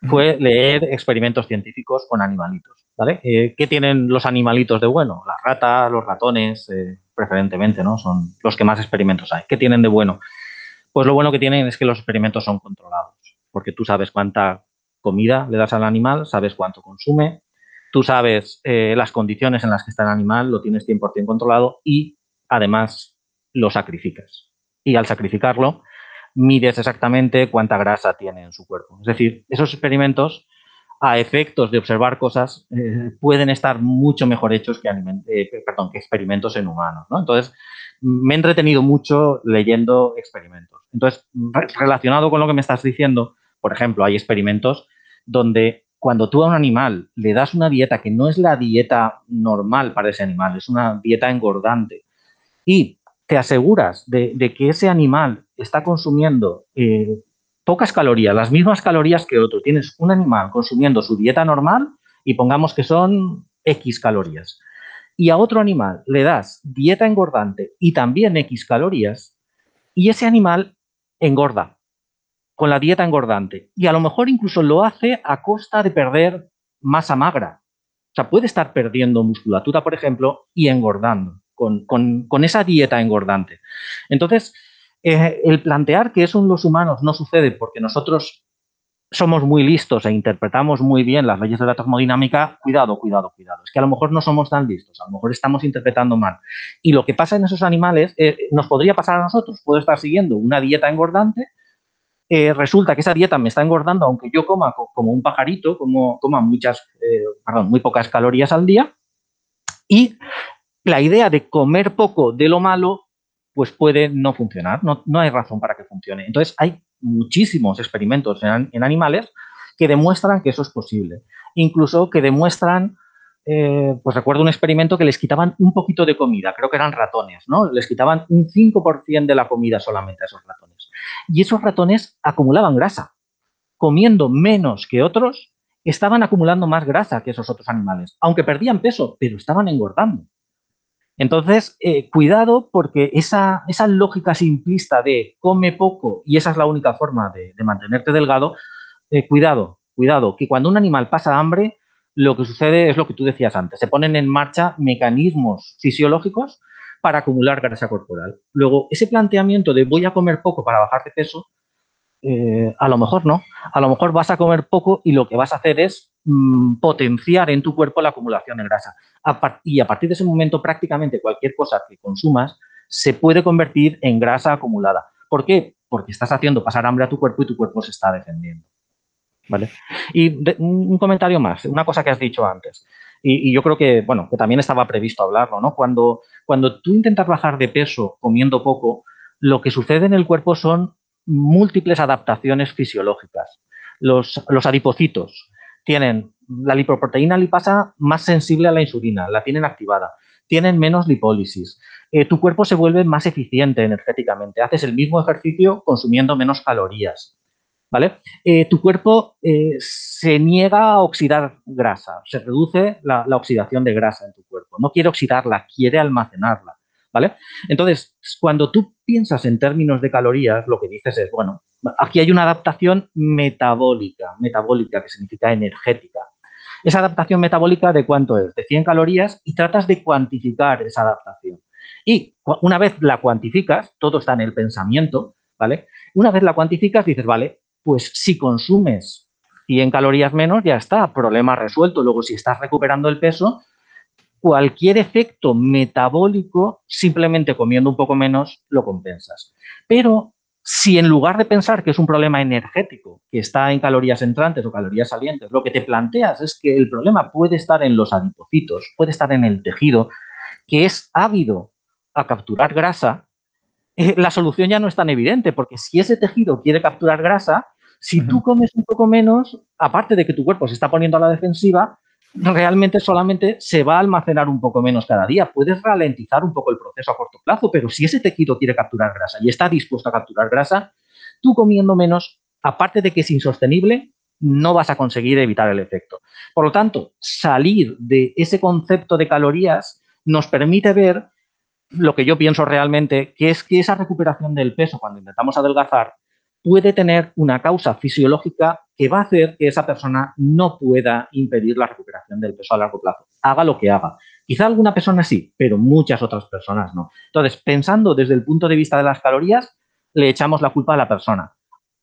Speaker 2: Fue leer experimentos científicos con animalitos, ¿vale? Eh, ¿Qué tienen los animalitos de bueno? Las ratas, los ratones, eh, preferentemente, ¿no? Son los que más experimentos hay. ¿Qué tienen de bueno? Pues lo bueno que tienen es que los experimentos son controlados, porque tú sabes cuánta comida le das al animal, sabes cuánto consume, Tú sabes eh, las condiciones en las que está el animal, lo tienes 100% controlado y además lo sacrificas. Y al sacrificarlo, mides exactamente cuánta grasa tiene en su cuerpo. Es decir, esos experimentos, a efectos de observar cosas, eh, pueden estar mucho mejor hechos que, eh, que experimentos en humanos. Entonces, me he entretenido mucho leyendo experimentos. Entonces, relacionado con lo que me estás diciendo, por ejemplo, hay experimentos donde cuando tú a un animal le das una dieta que no es la dieta normal para ese animal, es una dieta engordante, y te aseguras de, que ese animal está consumiendo eh, pocas calorías, las mismas calorías que otro, tienes un animal consumiendo su dieta normal y pongamos que son X calorías, y a otro animal le das dieta engordante y también X calorías, y ese animal engorda con la dieta engordante. Y a lo mejor incluso lo hace a costa de perder masa magra. O sea, puede estar perdiendo musculatura, por ejemplo, y engordando con, esa dieta engordante. Entonces, eh, el plantear que eso en los humanos no sucede porque nosotros somos muy listos e interpretamos muy bien las leyes de la termodinámica, cuidado, cuidado, cuidado. Es que a lo mejor no somos tan listos, a lo mejor estamos interpretando mal. Y lo que pasa en esos animales eh, nos podría pasar a nosotros. Puedo estar siguiendo una dieta engordante eh, resulta que esa dieta me está engordando, aunque yo coma como un pajarito, como coma muchas, eh, perdón, muy pocas calorías al día, y la idea de comer poco de lo malo, pues puede no funcionar, no, hay razón para que funcione. Entonces, hay muchísimos experimentos en, animales que demuestran que eso es posible, incluso que demuestran eh, pues recuerdo un experimento que les quitaban un poquito de comida, creo que eran ratones, ¿no? Les quitaban un 5% de la comida solamente a esos ratones. Y esos ratones acumulaban grasa. Comiendo menos que otros, estaban acumulando más grasa que esos otros animales, aunque perdían peso, pero estaban engordando. Entonces, eh, cuidado porque esa, esa, lógica simplista de come poco y esa es la única forma de, mantenerte delgado, eh, cuidado, cuidado, que cuando un animal pasa hambre, lo que sucede es lo que tú decías antes, se ponen en marcha mecanismos fisiológicos para acumular grasa corporal. Luego, ese planteamiento de voy a comer poco para bajar de peso, eh, a lo mejor no. A lo mejor vas a comer poco y lo que vas a hacer es mm, potenciar en tu cuerpo la acumulación de grasa. y a partir de ese momento, prácticamente cualquier cosa que consumas se puede convertir en grasa acumulada. ¿Por qué? Porque estás haciendo pasar hambre a tu cuerpo y tu cuerpo se está defendiendo. ¿Vale? Y un comentario más, una cosa que has dicho antes. Y, yo creo que, bueno, que también estaba previsto hablarlo, ¿no? Cuando, cuando tú intentas bajar de peso comiendo poco, lo que sucede en el cuerpo son múltiples adaptaciones fisiológicas. Los, los adipocitos tienen la lipoproteína lipasa más sensible a la insulina, la tienen activada, tienen menos lipólisis. Eh, tu cuerpo se vuelve más eficiente energéticamente, haces el mismo ejercicio consumiendo menos calorías. ¿Vale? Eh, tu cuerpo eh, se niega a oxidar grasa, se reduce la, oxidación de grasa en tu cuerpo. No quiere oxidarla, quiere almacenarla. ¿vale? Entonces, cuando tú piensas en términos de calorías, lo que dices es, bueno, aquí hay una adaptación metabólica, metabólica que significa energética. Esa adaptación metabólica de cuánto es? De 100 calorías y tratas de cuantificar esa adaptación. Y una vez la cuantificas, todo está en el pensamiento, ¿vale? Una vez la cuantificas, dices, vale, pues si consumes 100 calorías menos, ya está, problema resuelto. Luego, si estás recuperando el peso, cualquier efecto metabólico, simplemente comiendo un poco menos, lo compensas. Pero si en lugar de pensar que es un problema energético, que está en calorías entrantes o calorías salientes, lo que te planteas es que el problema puede estar en los adipocitos, puede estar en el tejido, que es ávido a capturar grasa, eh, la solución ya no es tan evidente, porque si ese tejido quiere capturar grasa, si tú comes un poco menos, aparte de que tu cuerpo se está poniendo a la defensiva, realmente solamente se va a almacenar un poco menos cada día. Puedes ralentizar un poco el proceso a corto plazo, pero si ese tejido quiere capturar grasa y está dispuesto a capturar grasa, tú comiendo menos, aparte de que es insostenible, no vas a conseguir evitar el efecto. Por lo tanto, salir de ese concepto de calorías nos permite ver lo que yo pienso realmente, que es que esa recuperación del peso cuando intentamos adelgazar puede tener una causa fisiológica que va a hacer que esa persona no pueda impedir la recuperación del peso a largo plazo, haga lo que haga. Quizá alguna persona sí, pero muchas otras personas no. Entonces, pensando desde el punto de vista de las calorías, le echamos la culpa a la persona.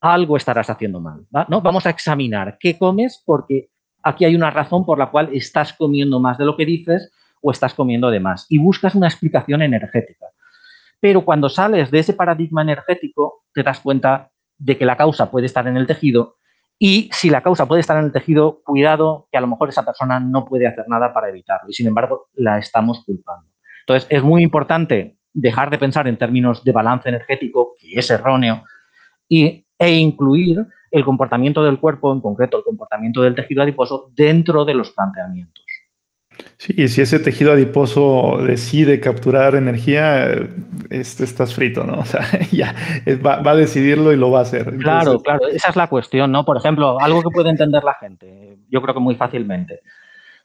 Speaker 2: Algo estarás haciendo mal. ¿no? Vamos a examinar qué comes porque aquí hay una razón por la cual estás comiendo más de lo que dices o estás comiendo de más. Y buscas una explicación energética. Pero cuando sales de ese paradigma energético, te das cuenta de que la causa puede estar en el tejido y si la causa puede estar en el tejido, cuidado que a lo mejor esa persona no puede hacer nada para evitarlo y sin embargo la estamos culpando. Entonces es muy importante dejar de pensar en términos de balance energético, que es erróneo, y, e incluir el comportamiento del cuerpo, en concreto el comportamiento del tejido adiposo, dentro de los planteamientos.
Speaker 1: Sí, y si ese tejido adiposo decide capturar energía, este, estás frito, ¿no? O sea, ya va, a decidirlo y lo va a hacer.
Speaker 2: claro, claro, esa es la cuestión, ¿no? Por ejemplo, algo que puede entender la gente, yo creo que muy fácilmente.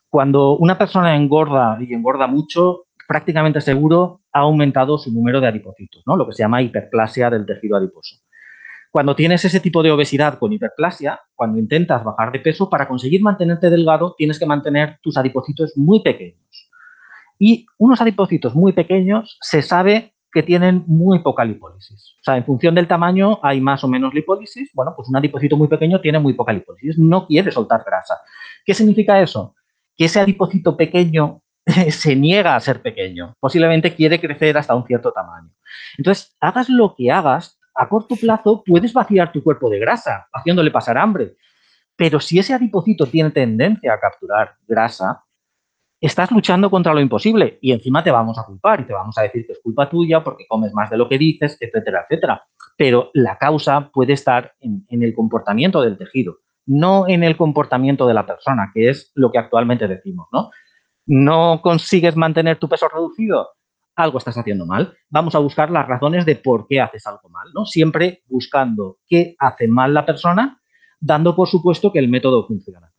Speaker 2: Cuando una persona engorda y engorda mucho, prácticamente seguro ha aumentado su número de adipocitos, ¿no? Lo que se llama hiperplasia del tejido adiposo. Cuando tienes ese tipo de obesidad con hiperplasia, cuando intentas bajar de peso, para conseguir mantenerte delgado, tienes que mantener tus adipocitos muy pequeños. Y unos adipocitos muy pequeños se sabe que tienen muy poca lipólisis. O sea, en función del tamaño hay más o menos lipólisis. Bueno, pues un adipocito muy pequeño tiene muy poca lipólisis. No quiere soltar grasa. ¿Qué significa eso? Que ese adipocito pequeño se niega a ser pequeño. Posiblemente quiere crecer hasta un cierto tamaño. Entonces, hagas lo que hagas, a corto plazo puedes vaciar tu cuerpo de grasa, haciéndole pasar hambre. Pero si ese adipocito tiene tendencia a capturar grasa, estás luchando contra lo imposible y encima te vamos a culpar y te vamos a decir que es culpa tuya porque comes más de lo que dices, etcétera, etcétera. Pero la causa puede estar en, el comportamiento del tejido, no en el comportamiento de la persona, que es lo que actualmente decimos, ¿no? No consigues mantener tu peso reducido, algo estás haciendo mal. Vamos a buscar las razones de por qué haces algo mal, ¿no? Siempre buscando qué hace mal la persona, dando por supuesto que el método funciona.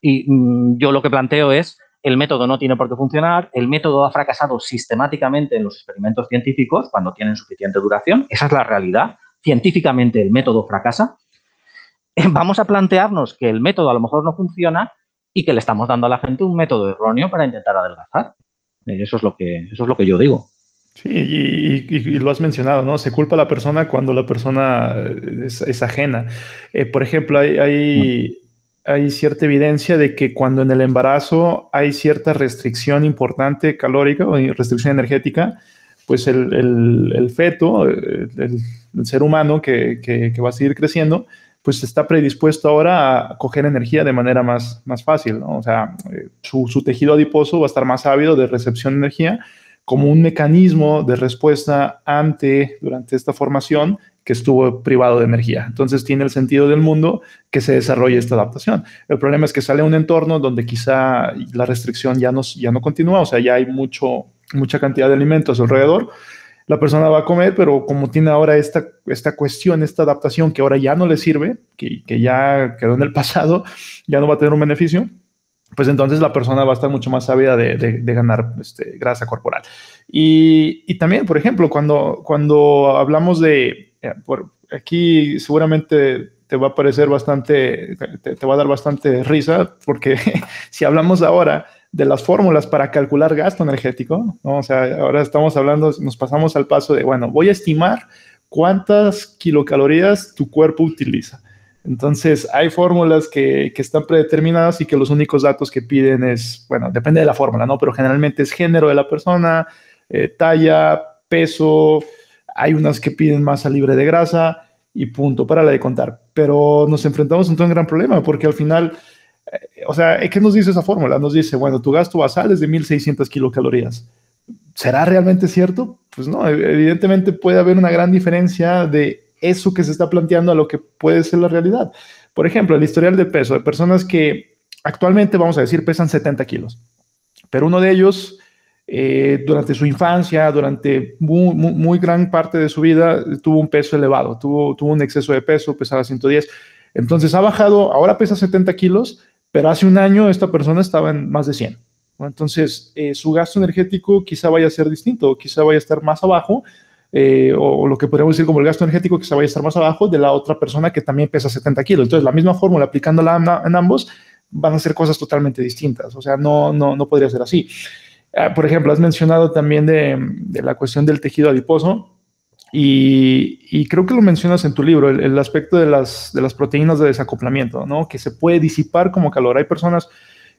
Speaker 2: Y mm, yo lo que planteo es el método no tiene por qué funcionar, el método ha fracasado sistemáticamente en los experimentos científicos cuando tienen suficiente duración, esa es la realidad, científicamente el método fracasa. Vamos a plantearnos que el método a lo mejor no funciona y que le estamos dando a la gente un método erróneo para intentar adelgazar. Eso es lo que, eso es lo que yo digo.
Speaker 1: Sí, y, lo has mencionado, ¿no? Se culpa a la persona cuando la persona es, ajena. Eh, por ejemplo, hay, hay cierta evidencia de que cuando en el embarazo hay cierta restricción importante calórica o restricción energética, pues el, feto, el, ser humano que, va a seguir creciendo, pues está predispuesto ahora a coger energía de manera más, más fácil, ¿no? O sea, eh, su, tejido adiposo va a estar más ávido de recepción de energía como un mecanismo de respuesta ante, durante esta formación, que estuvo privado de energía. Entonces tiene el sentido del mundo que se desarrolle esta adaptación. El problema es que sale un entorno donde quizá la restricción ya no, ya no continúa, o sea, ya hay mucho, mucha cantidad de alimentos alrededor. La persona va a comer, pero como tiene ahora esta, esta cuestión, esta adaptación que ahora ya no le sirve, que, que ya quedó en el pasado, ya no va a tener un beneficio, pues entonces la persona va a estar mucho más sabida de, de, ganar este, grasa corporal. Y, y, también, por ejemplo, cuando, cuando hablamos de, eh, por aquí seguramente te va a parecer bastante, te, va a dar bastante risa, porque si hablamos ahora de las fórmulas para calcular gasto energético, o sea, ahora estamos hablando, nos pasamos al paso de, bueno, voy a estimar cuántas kilocalorías tu cuerpo utiliza. Entonces, hay fórmulas que, que, están predeterminadas y que los únicos datos que piden es, bueno, depende de la fórmula, ¿no? Pero generalmente es género de la persona, eh, talla, peso, hay unas que piden masa libre de grasa y punto, para la de contar. Pero nos enfrentamos a un gran problema porque al final, o sea, ¿qué nos dice esa fórmula? Nos dice, bueno, tu gasto basal es de 1600 kilocalorías. ¿Será realmente cierto? Pues no, evidentemente puede haber una gran diferencia de eso que se está planteando a lo que puede ser la realidad. Por ejemplo, el historial de peso de personas que actualmente, vamos a decir, pesan 70 kilos, pero uno de ellos eh, durante su infancia, durante muy, gran parte de su vida, tuvo un peso elevado, tuvo, tuvo un exceso de peso, pesaba 110. Entonces ha bajado, ahora pesa 70 kilos, pero hace un año esta persona estaba en más de 100. Entonces eh, su gasto energético quizá vaya a ser distinto, quizá vaya a estar más abajo, eh, o, lo que podríamos decir como el gasto energético quizá vaya a estar más abajo de la otra persona que también pesa 70 kilos. Entonces la misma fórmula aplicándola en ambos van a ser cosas totalmente distintas. O sea, no, no, no podría ser así. Ah, por ejemplo, has mencionado también de, la cuestión del tejido adiposo y, creo que lo mencionas en tu libro, el, aspecto de las, de las, proteínas de desacoplamiento, ¿no? que se puede disipar como calor. Hay personas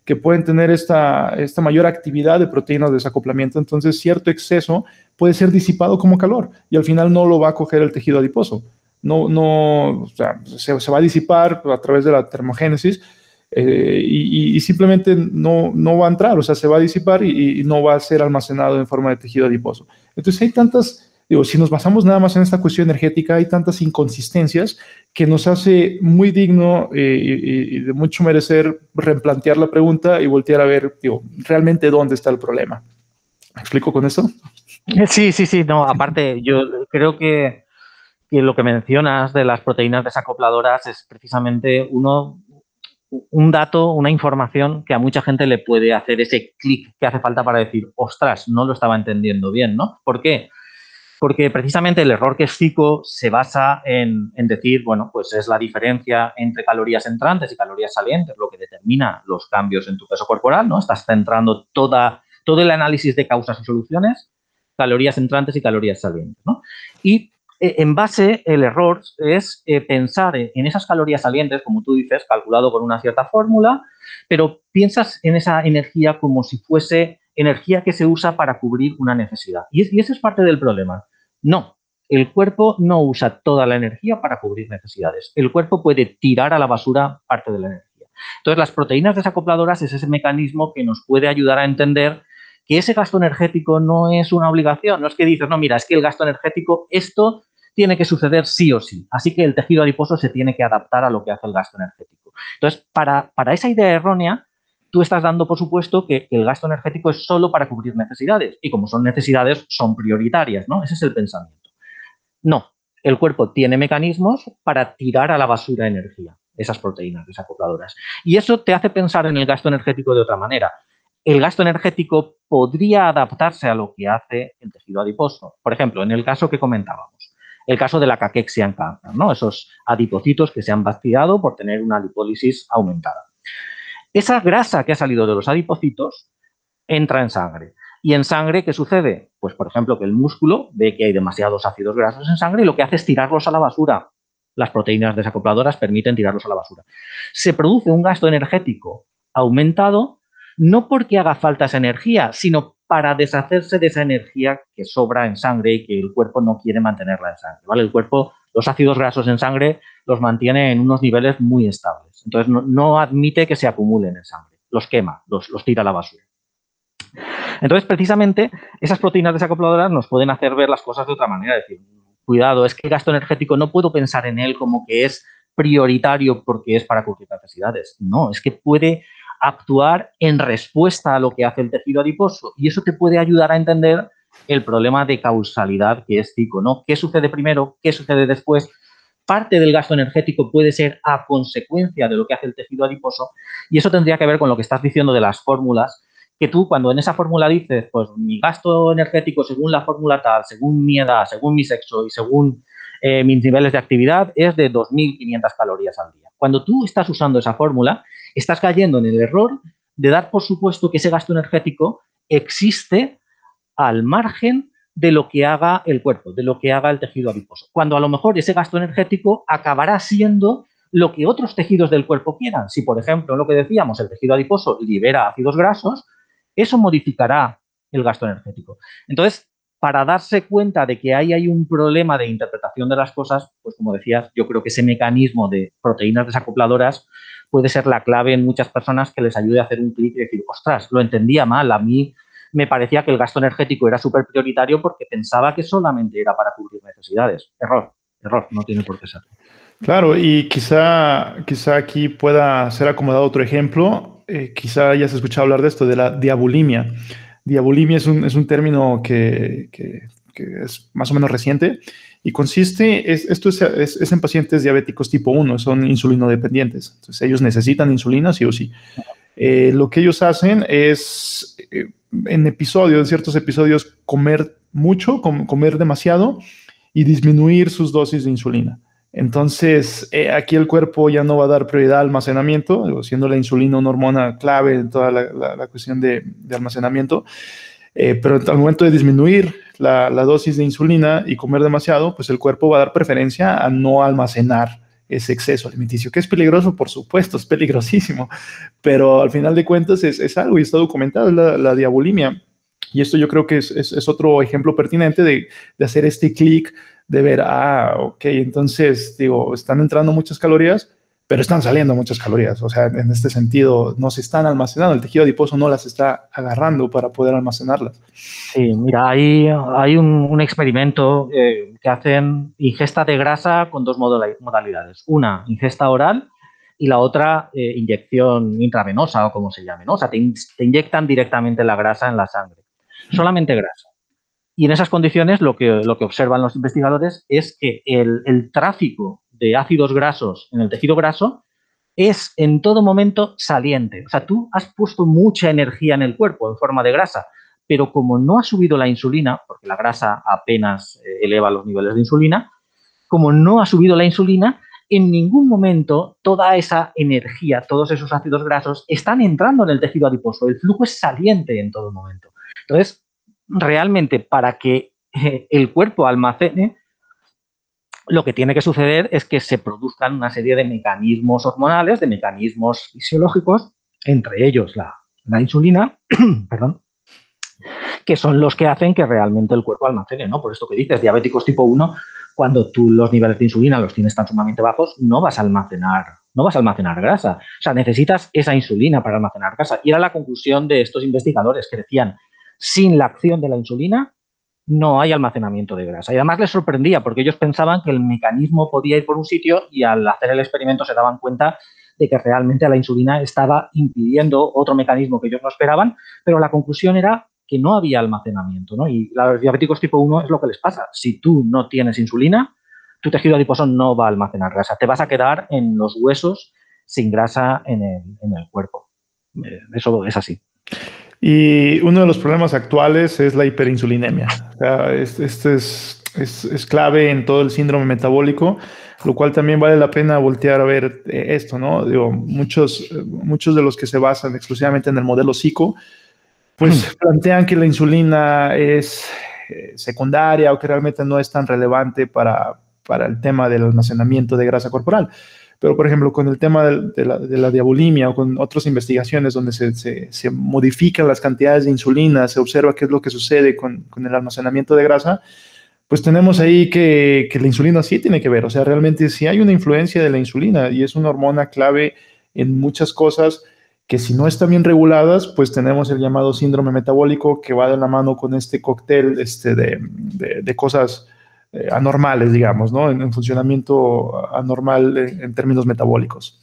Speaker 1: que pueden tener esta, esta mayor actividad de proteínas de desacoplamiento, entonces cierto exceso puede ser disipado como calor y al final no lo va a coger el tejido adiposo. No, no, o sea, se, va a disipar a través de la termogénesis, eh, y, simplemente no, no va a entrar, o sea, se va a disipar y, no va a ser almacenado en forma de tejido adiposo. Entonces hay tantas, digo, si nos basamos nada más en esta cuestión energética, hay tantas inconsistencias que nos hace muy digno eh, y, de mucho merecer replantear la pregunta y voltear a ver, digo, realmente dónde está el problema. ¿Me explico con eso?
Speaker 2: Sí, sí, sí, no, aparte, yo creo que, que lo que mencionas de las proteínas desacopladoras es precisamente uno un dato, una información que a mucha gente le puede hacer ese clic que hace falta para decir, ostras, no lo estaba entendiendo bien, ¿no? ¿Por qué? Porque precisamente el error que es se basa en, decir, bueno, pues es la diferencia entre calorías entrantes y calorías salientes lo que determina los cambios en tu peso corporal, ¿no? Estás centrando todo el análisis de causas y soluciones, calorías entrantes y calorías salientes, ¿no? Y eh, en base, el error es eh, pensar en esas calorías salientes, como tú dices, calculado con una cierta fórmula, pero piensas en esa energía como si fuese energía que se usa para cubrir una necesidad. Y, y ese es parte del problema. No, el cuerpo no usa toda la energía para cubrir necesidades. El cuerpo puede tirar a la basura parte de la energía. Entonces, las proteínas desacopladoras es ese mecanismo que nos puede ayudar a entender que ese gasto energético no es una obligación, no es que dices, no, mira, es que el gasto energético, esto tiene que suceder sí o sí. Así que el tejido adiposo se tiene que adaptar a lo que hace el gasto energético. Entonces, para, para esa idea errónea, tú estás dando por supuesto que el gasto energético es solo para cubrir necesidades. Y como son necesidades, son prioritarias, ¿no? Ese es el pensamiento. No, el cuerpo tiene mecanismos para tirar a la basura energía, esas proteínas desacopladoras. Y eso te hace pensar en el gasto energético de otra manera. El gasto energético podría adaptarse a lo que hace el tejido adiposo. Por ejemplo, en el caso que comentábamos, el caso de la caquexia en cáncer, ¿no? esos adipocitos que se han vaciado por tener una lipólisis aumentada. Esa grasa que ha salido de los adipocitos entra en sangre. ¿Y en sangre qué sucede? Pues, por ejemplo, que el músculo ve que hay demasiados ácidos grasos en sangre y lo que hace es tirarlos a la basura. Las proteínas desacopladoras permiten tirarlos a la basura. Se produce un gasto energético aumentado no porque haga falta esa energía, sino para deshacerse de esa energía que sobra en sangre y que el cuerpo no quiere mantenerla en sangre. ¿vale? El cuerpo, los ácidos grasos en sangre los mantiene en unos niveles muy estables. Entonces no, admite que se acumulen en sangre, los quema, los, tira a la basura. Entonces, precisamente, esas proteínas desacopladoras nos pueden hacer ver las cosas de otra manera. Es decir, cuidado, es que gasto energético no puedo pensar en él como que es prioritario porque es para cubrir necesidades. No, es que puede actuar en respuesta a lo que hace el tejido adiposo y eso te puede ayudar a entender el problema de causalidad que es CICO, ¿no? ¿Qué sucede primero? ¿Qué sucede después? Parte del gasto energético puede ser a consecuencia de lo que hace el tejido adiposo y eso tendría que ver con lo que estás diciendo de las fórmulas que tú cuando en esa fórmula dices, pues mi gasto energético según la fórmula tal, según mi edad, según mi sexo y según eh, mis niveles de actividad es de 2.500 calorías al día. Cuando tú estás usando esa fórmula, estás cayendo en el error de dar por supuesto que ese gasto energético existe al margen de lo que haga el cuerpo, de lo que haga el tejido adiposo. Cuando a lo mejor ese gasto energético acabará siendo lo que otros tejidos del cuerpo quieran. Si, por ejemplo, lo que decíamos, el tejido adiposo libera ácidos grasos, eso modificará el gasto energético. Entonces, para darse cuenta de que ahí hay un problema de interpretación de las cosas, pues como decías, yo creo que ese mecanismo de proteínas desacopladoras puede ser la clave en muchas personas que les ayude a hacer un clic y decir, ostras, lo entendía mal, a mí me parecía que el gasto energético era súper prioritario porque pensaba que solamente era para cubrir necesidades. Error, error, no tiene por qué ser.
Speaker 1: Claro, y quizá, quizá aquí pueda ser acomodado otro ejemplo eh, quizá hayas escuchado hablar de esto, de la diabulimia. Diabulimia es un, es un término que, que, es más o menos reciente y consiste, es, esto es, es, en pacientes diabéticos tipo 1, son insulinodependientes. Entonces ellos necesitan insulina sí o sí. Eh, lo que ellos hacen es, eh, en episodios, en ciertos episodios, comer mucho, comer demasiado y disminuir sus dosis de insulina. Entonces, eh, aquí el cuerpo ya no va a dar prioridad al almacenamiento, siendo la insulina una hormona clave en toda la, cuestión de, almacenamiento. Pero al momento de disminuir la, dosis de insulina y comer demasiado, pues el cuerpo va a dar preferencia a no almacenar ese exceso alimenticio, que es peligroso, por supuesto, es peligrosísimo, pero al final de cuentas es, algo y está documentado, la, la diabulimia. Y esto yo creo que es, otro ejemplo pertinente de, de hacer este clic de ver, ah, ok, entonces, digo, están entrando muchas calorías, pero están saliendo muchas calorías. O sea, en este sentido, no se están almacenando, el tejido adiposo no las está agarrando para poder almacenarlas.
Speaker 2: Sí, mira, hay, hay un, experimento eh, que hacen ingesta de grasa con dos modalidades. Una, ingesta oral, y la otra, eh, inyección intravenosa o como se llame, ¿no? O sea, te inyectan directamente la grasa en la sangre. Solamente grasa. Y en esas condiciones lo que, lo que observan los investigadores es que el, tráfico de ácidos grasos en el tejido graso es en todo momento saliente. O sea, tú has puesto mucha energía en el cuerpo en forma de grasa, pero como no ha subido la insulina, porque la grasa apenas eh, eleva los niveles de insulina, como no ha subido la insulina, en ningún momento toda esa energía, todos esos ácidos grasos están entrando en el tejido adiposo. El flujo es saliente en todo momento. Entonces, realmente para que eh, el cuerpo almacene, lo que tiene que suceder es que se produzcan una serie de mecanismos hormonales, de mecanismos fisiológicos, entre ellos la, insulina, perdón, que son los que hacen que realmente el cuerpo almacene, ¿no? Por esto que dices, diabéticos tipo 1, cuando tú los niveles de insulina los tienes tan sumamente bajos, no vas a almacenar no vas a almacenar grasa. O sea, necesitas esa insulina para almacenar grasa. Y era la conclusión de estos investigadores que decían, sin la acción de la insulina no hay almacenamiento de grasa. Y además les sorprendía porque ellos pensaban que el mecanismo podía ir por un sitio y al hacer el experimento se daban cuenta de que realmente la insulina estaba impidiendo otro mecanismo que ellos no esperaban, pero la conclusión era que no había almacenamiento. ¿no? Y los diabéticos tipo 1 es lo que les pasa. Si tú no tienes insulina, tu tejido adiposo no va a almacenar grasa. Te vas a quedar en los huesos sin grasa en el, cuerpo. Eh, eso es así.
Speaker 1: Y uno de los problemas actuales es la hiperinsulinemia. este es, es, clave en todo el síndrome metabólico, lo cual también vale la pena voltear a ver eh, esto, ¿no? Digo, muchos, muchos de los que se basan exclusivamente en el modelo psico, pues plantean que la insulina es eh, secundaria o que realmente no es tan relevante para, para el tema del almacenamiento de grasa corporal. Pero, por ejemplo, con el tema de, la, diabolimia o con otras investigaciones donde se, modifican las cantidades de insulina, se observa qué es lo que sucede con, el almacenamiento de grasa, pues tenemos ahí que, la insulina sí tiene que ver. O sea, realmente sí hay una influencia de la insulina y es una hormona clave en muchas cosas que si no están bien reguladas, pues tenemos el llamado síndrome metabólico que va de la mano con este cóctel este, de cosas eh, anormales, digamos, ¿no? En, funcionamiento anormal en, términos metabólicos.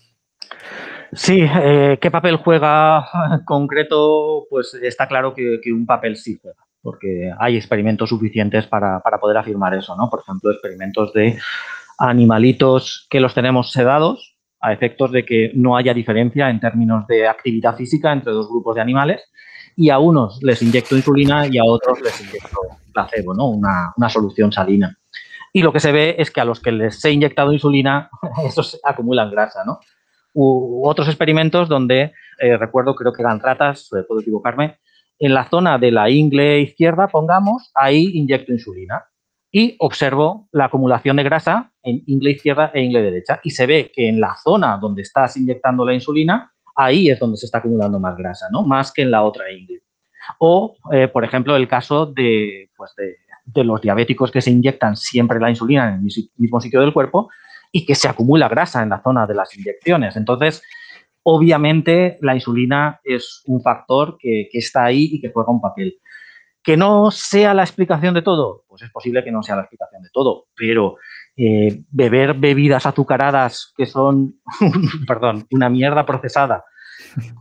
Speaker 2: Sí, eh, ¿qué papel juega concreto? Pues está claro que, un papel sí juega, porque hay experimentos suficientes para, poder afirmar eso, ¿no? Por ejemplo, experimentos de animalitos que los tenemos sedados a efectos de que no haya diferencia en términos de actividad física entre dos grupos de animales y a unos les inyecto insulina y a otros les inyecto placebo, ¿no? Una, solución salina y lo que se ve es que a los que les he inyectado insulina, estos acumulan grasa, ¿no? Otros experimentos donde, eh, recuerdo, creo que eran ratas, eh, puedo equivocarme, en la zona de la ingle izquierda, pongamos, ahí inyecto insulina y observo la acumulación de grasa en ingle izquierda e ingle derecha. Y se ve que en la zona donde estás inyectando la insulina, ahí es donde se está acumulando más grasa, ¿no? Más que en la otra ingle. O, eh, por ejemplo, el caso de, pues de de los diabéticos que se inyectan siempre la insulina en el mismo sitio del cuerpo y que se acumula grasa en la zona de las inyecciones. Entonces, obviamente la insulina es un factor que, está ahí y que juega un papel. Que no sea la explicación de todo, pues es posible que no sea la explicación de todo, pero eh, beber bebidas azucaradas que son, perdón, una mierda procesada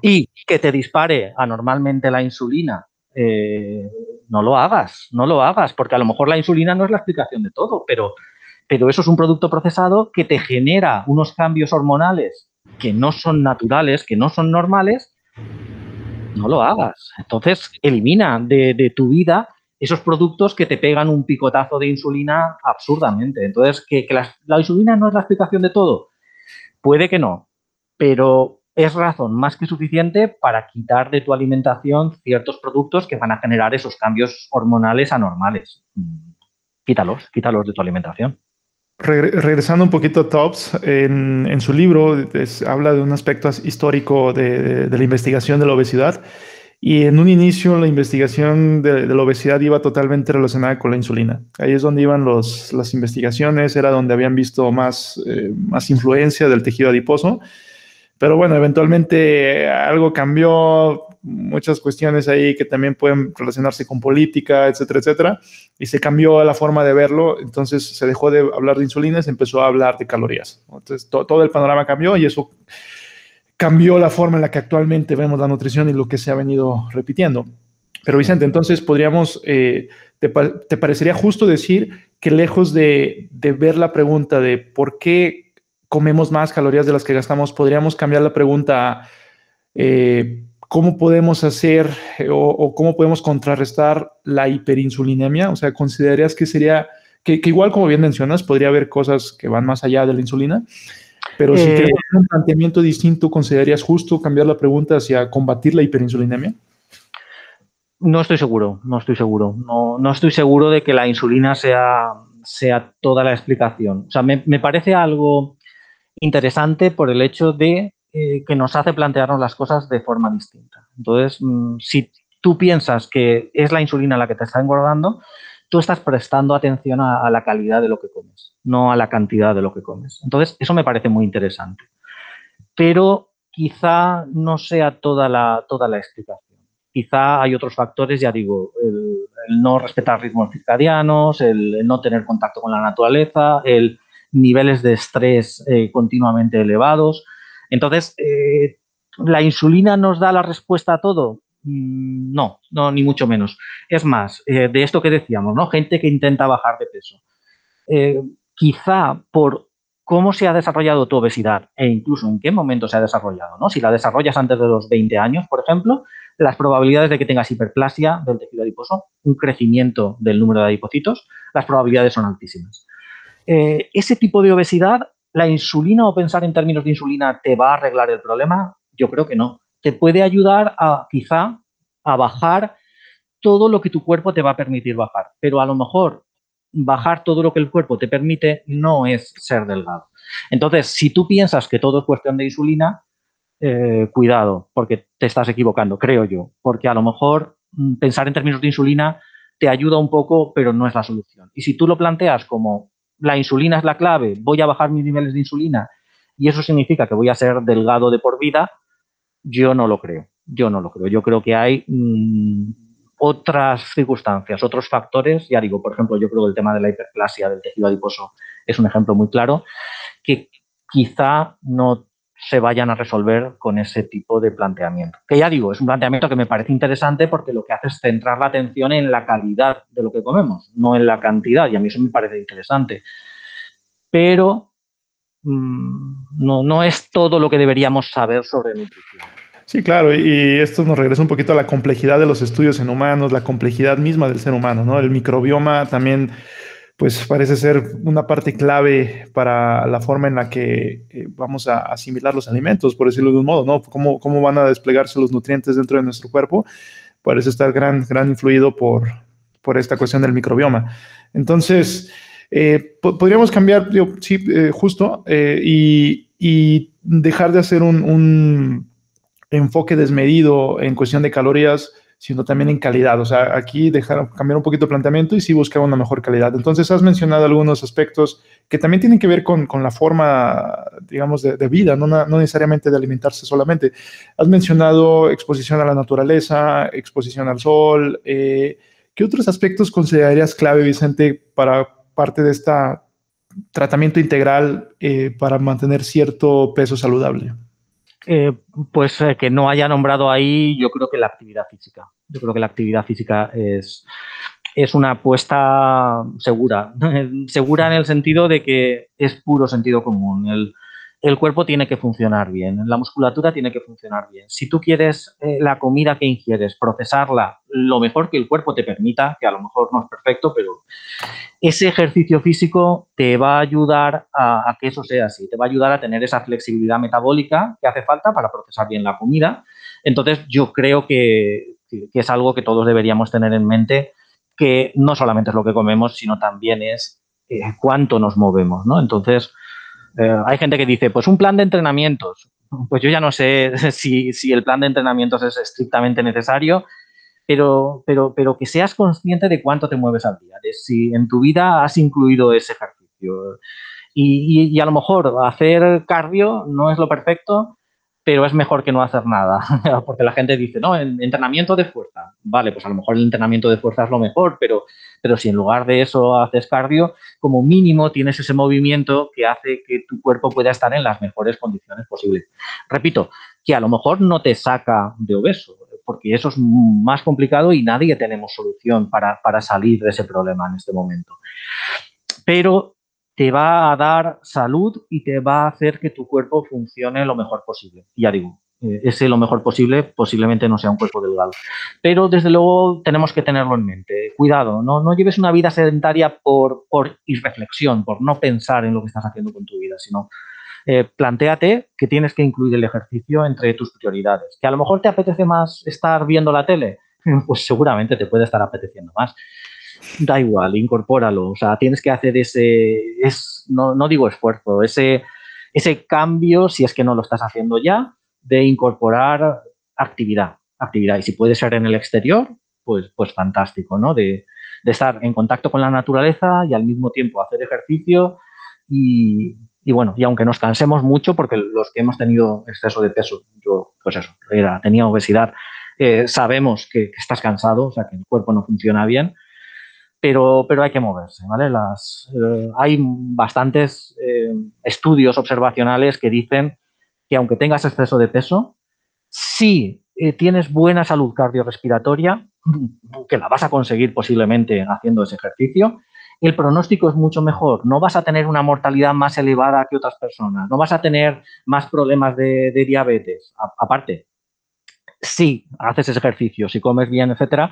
Speaker 2: y que te dispare anormalmente la insulina eh, no lo hagas, no lo hagas, porque a lo mejor la insulina no es la explicación de todo, pero, pero eso es un producto procesado que te genera unos cambios hormonales que no son naturales, que no son normales, no lo hagas. Entonces, elimina de, tu vida esos productos que te pegan un picotazo de insulina absurdamente. Entonces, que, la insulina no es la explicación de todo. Puede que no, pero es razón más que suficiente para quitar de tu alimentación ciertos productos que van a generar esos cambios hormonales anormales. Quítalos, quítalos de tu alimentación.
Speaker 1: regresando un poquito a Tops, en, su libro habla de un aspecto histórico de, la investigación de la obesidad. Y en un inicio la investigación de, la obesidad iba totalmente relacionada con la insulina. Ahí es donde iban los, las investigaciones, era donde habían visto más, eh, más influencia del tejido adiposo. Pero bueno, eventualmente algo cambió, muchas cuestiones ahí que también pueden relacionarse con política, etcétera, etcétera, y se cambió la forma de verlo, entonces se dejó de hablar de insulina y se empezó a hablar de calorías. Entonces todo el panorama cambió y eso cambió la forma en la que actualmente vemos la nutrición y lo que se ha venido repitiendo. Pero Vicente, entonces podríamos, eh, te, parecería justo decir que lejos de, ver la pregunta de por qué comemos más calorías de las que gastamos, podríamos cambiar la pregunta eh, cómo podemos hacer eh, o, cómo podemos contrarrestar la hiperinsulinemia. O sea, ¿considerarías que sería, que, igual como bien mencionas, podría haber cosas que van más allá de la insulina? Pero si eh, un planteamiento distinto, ¿considerarías justo cambiar la pregunta hacia combatir la hiperinsulinemia?
Speaker 2: No estoy seguro, no estoy seguro. No, no estoy seguro de que la insulina sea, sea toda la explicación. O sea, me, me parece algo interesante por el hecho de eh, que nos hace plantearnos las cosas de forma distinta. Entonces, mm, si tú piensas que es la insulina la que te está engordando, tú estás prestando atención a, la calidad de lo que comes, no a la cantidad de lo que comes. Entonces, eso me parece muy interesante. pero quizá no sea toda la, toda la explicación. Quizá hay otros factores, ya digo, el, no respetar ritmos circadianos, el, no tener contacto con la naturaleza, el niveles de estrés eh, continuamente elevados. Entonces, eh, ¿la insulina nos da la respuesta a todo? Mm, no, no, ni mucho menos. Es más, eh, de esto que decíamos, ¿no? Gente que intenta bajar de peso. quizá por cómo se ha desarrollado tu obesidad e incluso en qué momento se ha desarrollado, ¿no? Si la desarrollas antes de los 20 años, por ejemplo, las probabilidades de que tengas hiperplasia del tejido adiposo, un crecimiento del número de adipocitos, las probabilidades son altísimas. Eh, ese tipo de obesidad, ¿la insulina o pensar en términos de insulina te va a arreglar el problema? Yo creo que no. Te puede ayudar a quizá a bajar todo lo que tu cuerpo te va a permitir bajar, pero a lo mejor bajar todo lo que el cuerpo te permite no es ser delgado. Entonces, si tú piensas que todo es cuestión de insulina, eh, cuidado, porque te estás equivocando, creo yo, porque a lo mejor mm, pensar en términos de insulina te ayuda un poco, pero no es la solución. Y si tú lo planteas como la insulina es la clave, voy a bajar mis niveles de insulina y eso significa que voy a ser delgado de por vida, yo no lo creo. Yo no lo creo. Yo creo que hay mm, otras circunstancias, otros factores. Ya digo, por ejemplo, yo creo que el tema de la hiperplasia del tejido adiposo es un ejemplo muy claro, que quizá no se vayan a resolver con ese tipo de planteamiento. Que ya digo, es un planteamiento que me parece interesante porque lo que hace es centrar la atención en la calidad de lo que comemos, no en la cantidad, y a mí eso me parece interesante. Pero no, no es todo lo que deberíamos saber sobre nutrición.
Speaker 1: Sí, claro, y esto nos regresa un poquito a la complejidad de los estudios en humanos, la complejidad misma del ser humano, ¿no? El microbioma también pues parece ser una parte clave para la forma en la que eh, vamos a asimilar los alimentos, por decirlo de un modo, ¿no? Cómo, cómo van a desplegarse los nutrientes dentro de nuestro cuerpo, parece estar gran, gran influido por, por esta cuestión del microbioma. Entonces, eh, podríamos cambiar, sí, eh, justo, y, y, dejar de hacer un, enfoque desmedido en cuestión de calorías sino también en calidad. O sea, aquí dejar cambiar un poquito el planteamiento y sí buscar una mejor calidad. Entonces, has mencionado algunos aspectos que también tienen que ver con, la forma, digamos, de, vida, no, necesariamente de alimentarse solamente. Has mencionado exposición a la naturaleza, exposición al sol. Eh, ¿Qué otros aspectos considerarías clave, Vicente, para parte de este tratamiento integral eh, para mantener cierto peso saludable?
Speaker 2: Eh, pues eh, que no haya nombrado ahí, yo creo que la actividad física. Yo creo que la actividad física es, es una apuesta segura. segura en el sentido de que es puro sentido común. El, el cuerpo tiene que funcionar bien, la musculatura tiene que funcionar bien. Si tú quieres eh, la comida que ingieres, procesarla lo mejor que el cuerpo te permita, que a lo mejor no es perfecto, pero ese ejercicio físico te va a ayudar a, que eso sea así, te va a ayudar a tener esa flexibilidad metabólica que hace falta para procesar bien la comida. Entonces yo creo que, es algo que todos deberíamos tener en mente, que no solamente es lo que comemos, sino también es eh, cuánto nos movemos, ¿no? Entonces, eh, hay gente que dice, pues un plan de entrenamientos. Pues yo ya no sé si, el plan de entrenamientos es estrictamente necesario, pero, pero, pero que seas consciente de cuánto te mueves al día, de si en tu vida has incluido ese ejercicio. y a lo mejor hacer cardio no es lo perfecto, pero es mejor que no hacer nada, porque la gente dice, no, entrenamiento de fuerza. Vale, pues a lo mejor el entrenamiento de fuerza es lo mejor, pero, pero si en lugar de eso haces cardio, como mínimo tienes ese movimiento que hace que tu cuerpo pueda estar en las mejores condiciones posibles. Repito, que a lo mejor no te saca de obeso, porque eso es más complicado y nadie tenemos solución para, para salir de ese problema en este momento. Pero te va a dar salud y te va a hacer que tu cuerpo funcione lo mejor posible. ya digo, eh, ese lo mejor posible posiblemente no sea un cuerpo delgado. Pero desde luego tenemos que tenerlo en mente. Cuidado, no, no lleves una vida sedentaria por, por irreflexión, por no pensar en lo que estás haciendo con tu vida, sino eh, planteate que tienes que incluir el ejercicio entre tus prioridades. Que a lo mejor te apetece más estar viendo la tele, pues seguramente te puede estar apeteciendo más da igual, incorpóralo. O sea, tienes que hacer ese, es, no, no digo esfuerzo, ese, ese cambio, si es que no lo estás haciendo ya, de incorporar actividad, actividad. Y si puede ser en el exterior, pues, pues fantástico, ¿no? De, de estar en contacto con la naturaleza y al mismo tiempo hacer ejercicio y, y bueno, y aunque nos cansemos mucho, porque los que hemos tenido exceso de peso, yo, pues eso, era, tenía obesidad, eh, sabemos que, estás cansado, o sea, que el cuerpo no funciona bien, pero, pero hay que moverse, ¿vale? Las, eh, hay bastantes eh, estudios observacionales que dicen que aunque tengas exceso de peso, si tienes buena salud cardiorrespiratoria, que la vas a conseguir posiblemente haciendo ese ejercicio, el pronóstico es mucho mejor. No vas a tener una mortalidad más elevada que otras personas, no vas a tener más problemas de, diabetes. aparte, si haces ese ejercicio, si comes bien, etcétera,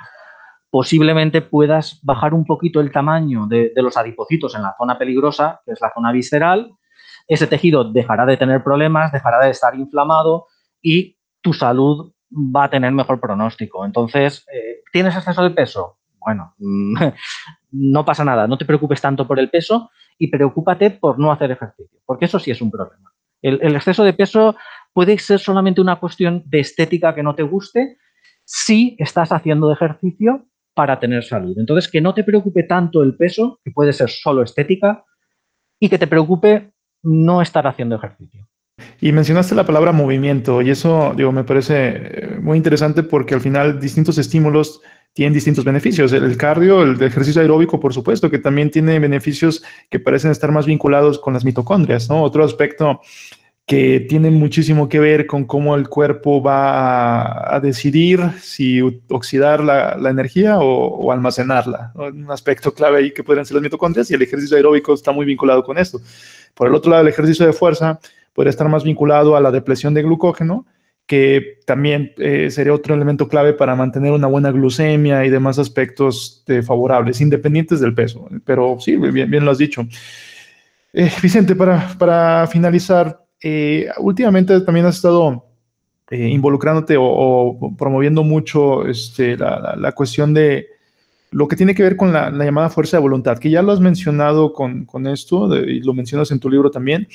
Speaker 2: posiblemente puedas bajar un poquito el tamaño de, los adipocitos en la zona peligrosa, que es la zona visceral. Ese tejido dejará de tener problemas, dejará de estar inflamado y tu salud va a tener mejor pronóstico. Entonces, eh, ¿tienes exceso de peso? Bueno, no pasa nada, no te preocupes tanto por el peso y preocúpate por no hacer ejercicio, porque eso sí es un problema. El, exceso de peso puede ser solamente una cuestión de estética que no te guste si estás haciendo ejercicio para tener salud. Entonces, que no te preocupe tanto el peso, que puede ser solo estética, y que te preocupe no estar haciendo ejercicio.
Speaker 1: Y mencionaste la palabra movimiento y eso digo, me parece muy interesante porque al final distintos estímulos tienen distintos beneficios. El, cardio, el ejercicio aeróbico, por supuesto, que también tiene beneficios que parecen estar más vinculados con las mitocondrias, ¿no? Otro aspecto que tiene muchísimo que ver con cómo el cuerpo va a, decidir si oxidar la, energía o, almacenarla. Un aspecto clave ahí que podrían ser las mitocondrias y el ejercicio aeróbico está muy vinculado con esto. Por el otro lado, el ejercicio de fuerza puede estar más vinculado a la depresión de glucógeno que también eh, sería otro elemento clave para mantener una buena glucemia y demás aspectos eh, favorables, independientes del peso. Pero sí, bien, bien lo has dicho. Eh, Vicente, para, para finalizar, últimamente también has estado involucrándote o, promoviendo mucho este, la, cuestión de lo que tiene que ver con la, la, llamada fuerza de voluntad, que ya lo has mencionado con esto y lo mencionas en tu libro también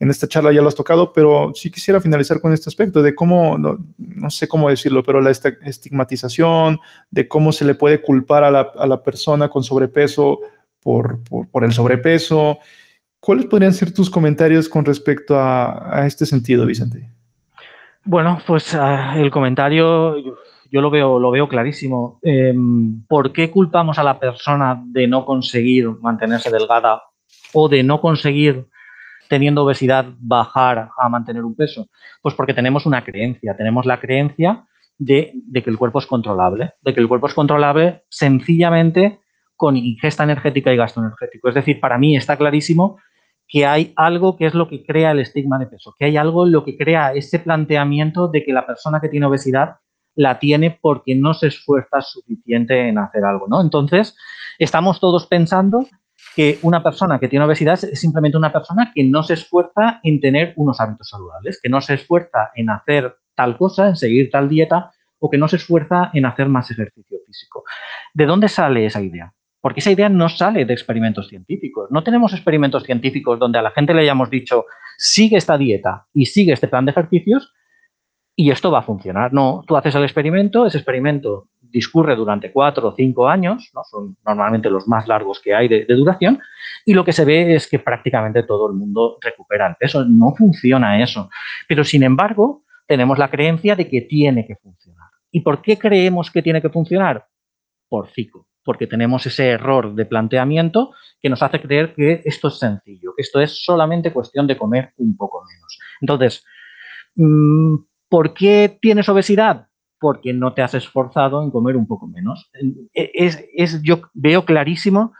Speaker 1: en esta charla ya lo has tocado, pero sí quisiera finalizar con este aspecto de cómo, no, sé cómo decirlo, pero la estigmatización, de cómo se le puede culpar a la, persona con sobrepeso por, el sobrepeso. ¿Cuáles podrían ser tus comentarios con respecto a, este sentido, Vicente?
Speaker 2: Bueno, pues ah, el comentario yo lo veo, lo veo clarísimo. Em, ¿Por qué culpamos a la persona de no conseguir mantenerse delgada o de no conseguir teniendo obesidad bajar a mantener un peso? Pues porque tenemos una creencia, tenemos la creencia de, que el cuerpo es controlable, de que el cuerpo es controlable sencillamente con ingesta energética y gasto energético. Es decir, para mí está clarísimo que hay algo que es lo que crea el estigma de peso, que hay algo lo que crea ese planteamiento de que la persona que tiene obesidad la tiene porque no se esfuerza suficiente en hacer algo, ¿no? Entonces, estamos todos pensando que una persona que tiene obesidad es simplemente una persona que no se esfuerza en tener unos hábitos saludables, que no se esfuerza en hacer tal cosa, en seguir tal dieta o que no se esfuerza en hacer más ejercicio físico. ¿De dónde sale esa idea? Porque esa idea no sale de experimentos científicos. No tenemos experimentos científicos donde a la gente le hayamos dicho, sigue esta dieta y sigue este plan de ejercicios y esto va a funcionar. No, tú haces el experimento, ese experimento discurre durante cuatro o cinco años, ¿no? son normalmente los más largos que hay de, duración, y lo que se ve es que prácticamente todo el mundo recupera el. No funciona eso. Pero sin embargo, tenemos la creencia de que tiene que funcionar. ¿Y por qué creemos que tiene que funcionar? Por ciclo, porque tenemos ese error de planteamiento que nos hace creer que esto es sencillo, esto es solamente cuestión de comer un poco menos. Entonces, mm, ¿por qué tienes obesidad? porque no te has esforzado en comer un poco menos. E, es, yo veo clarísimo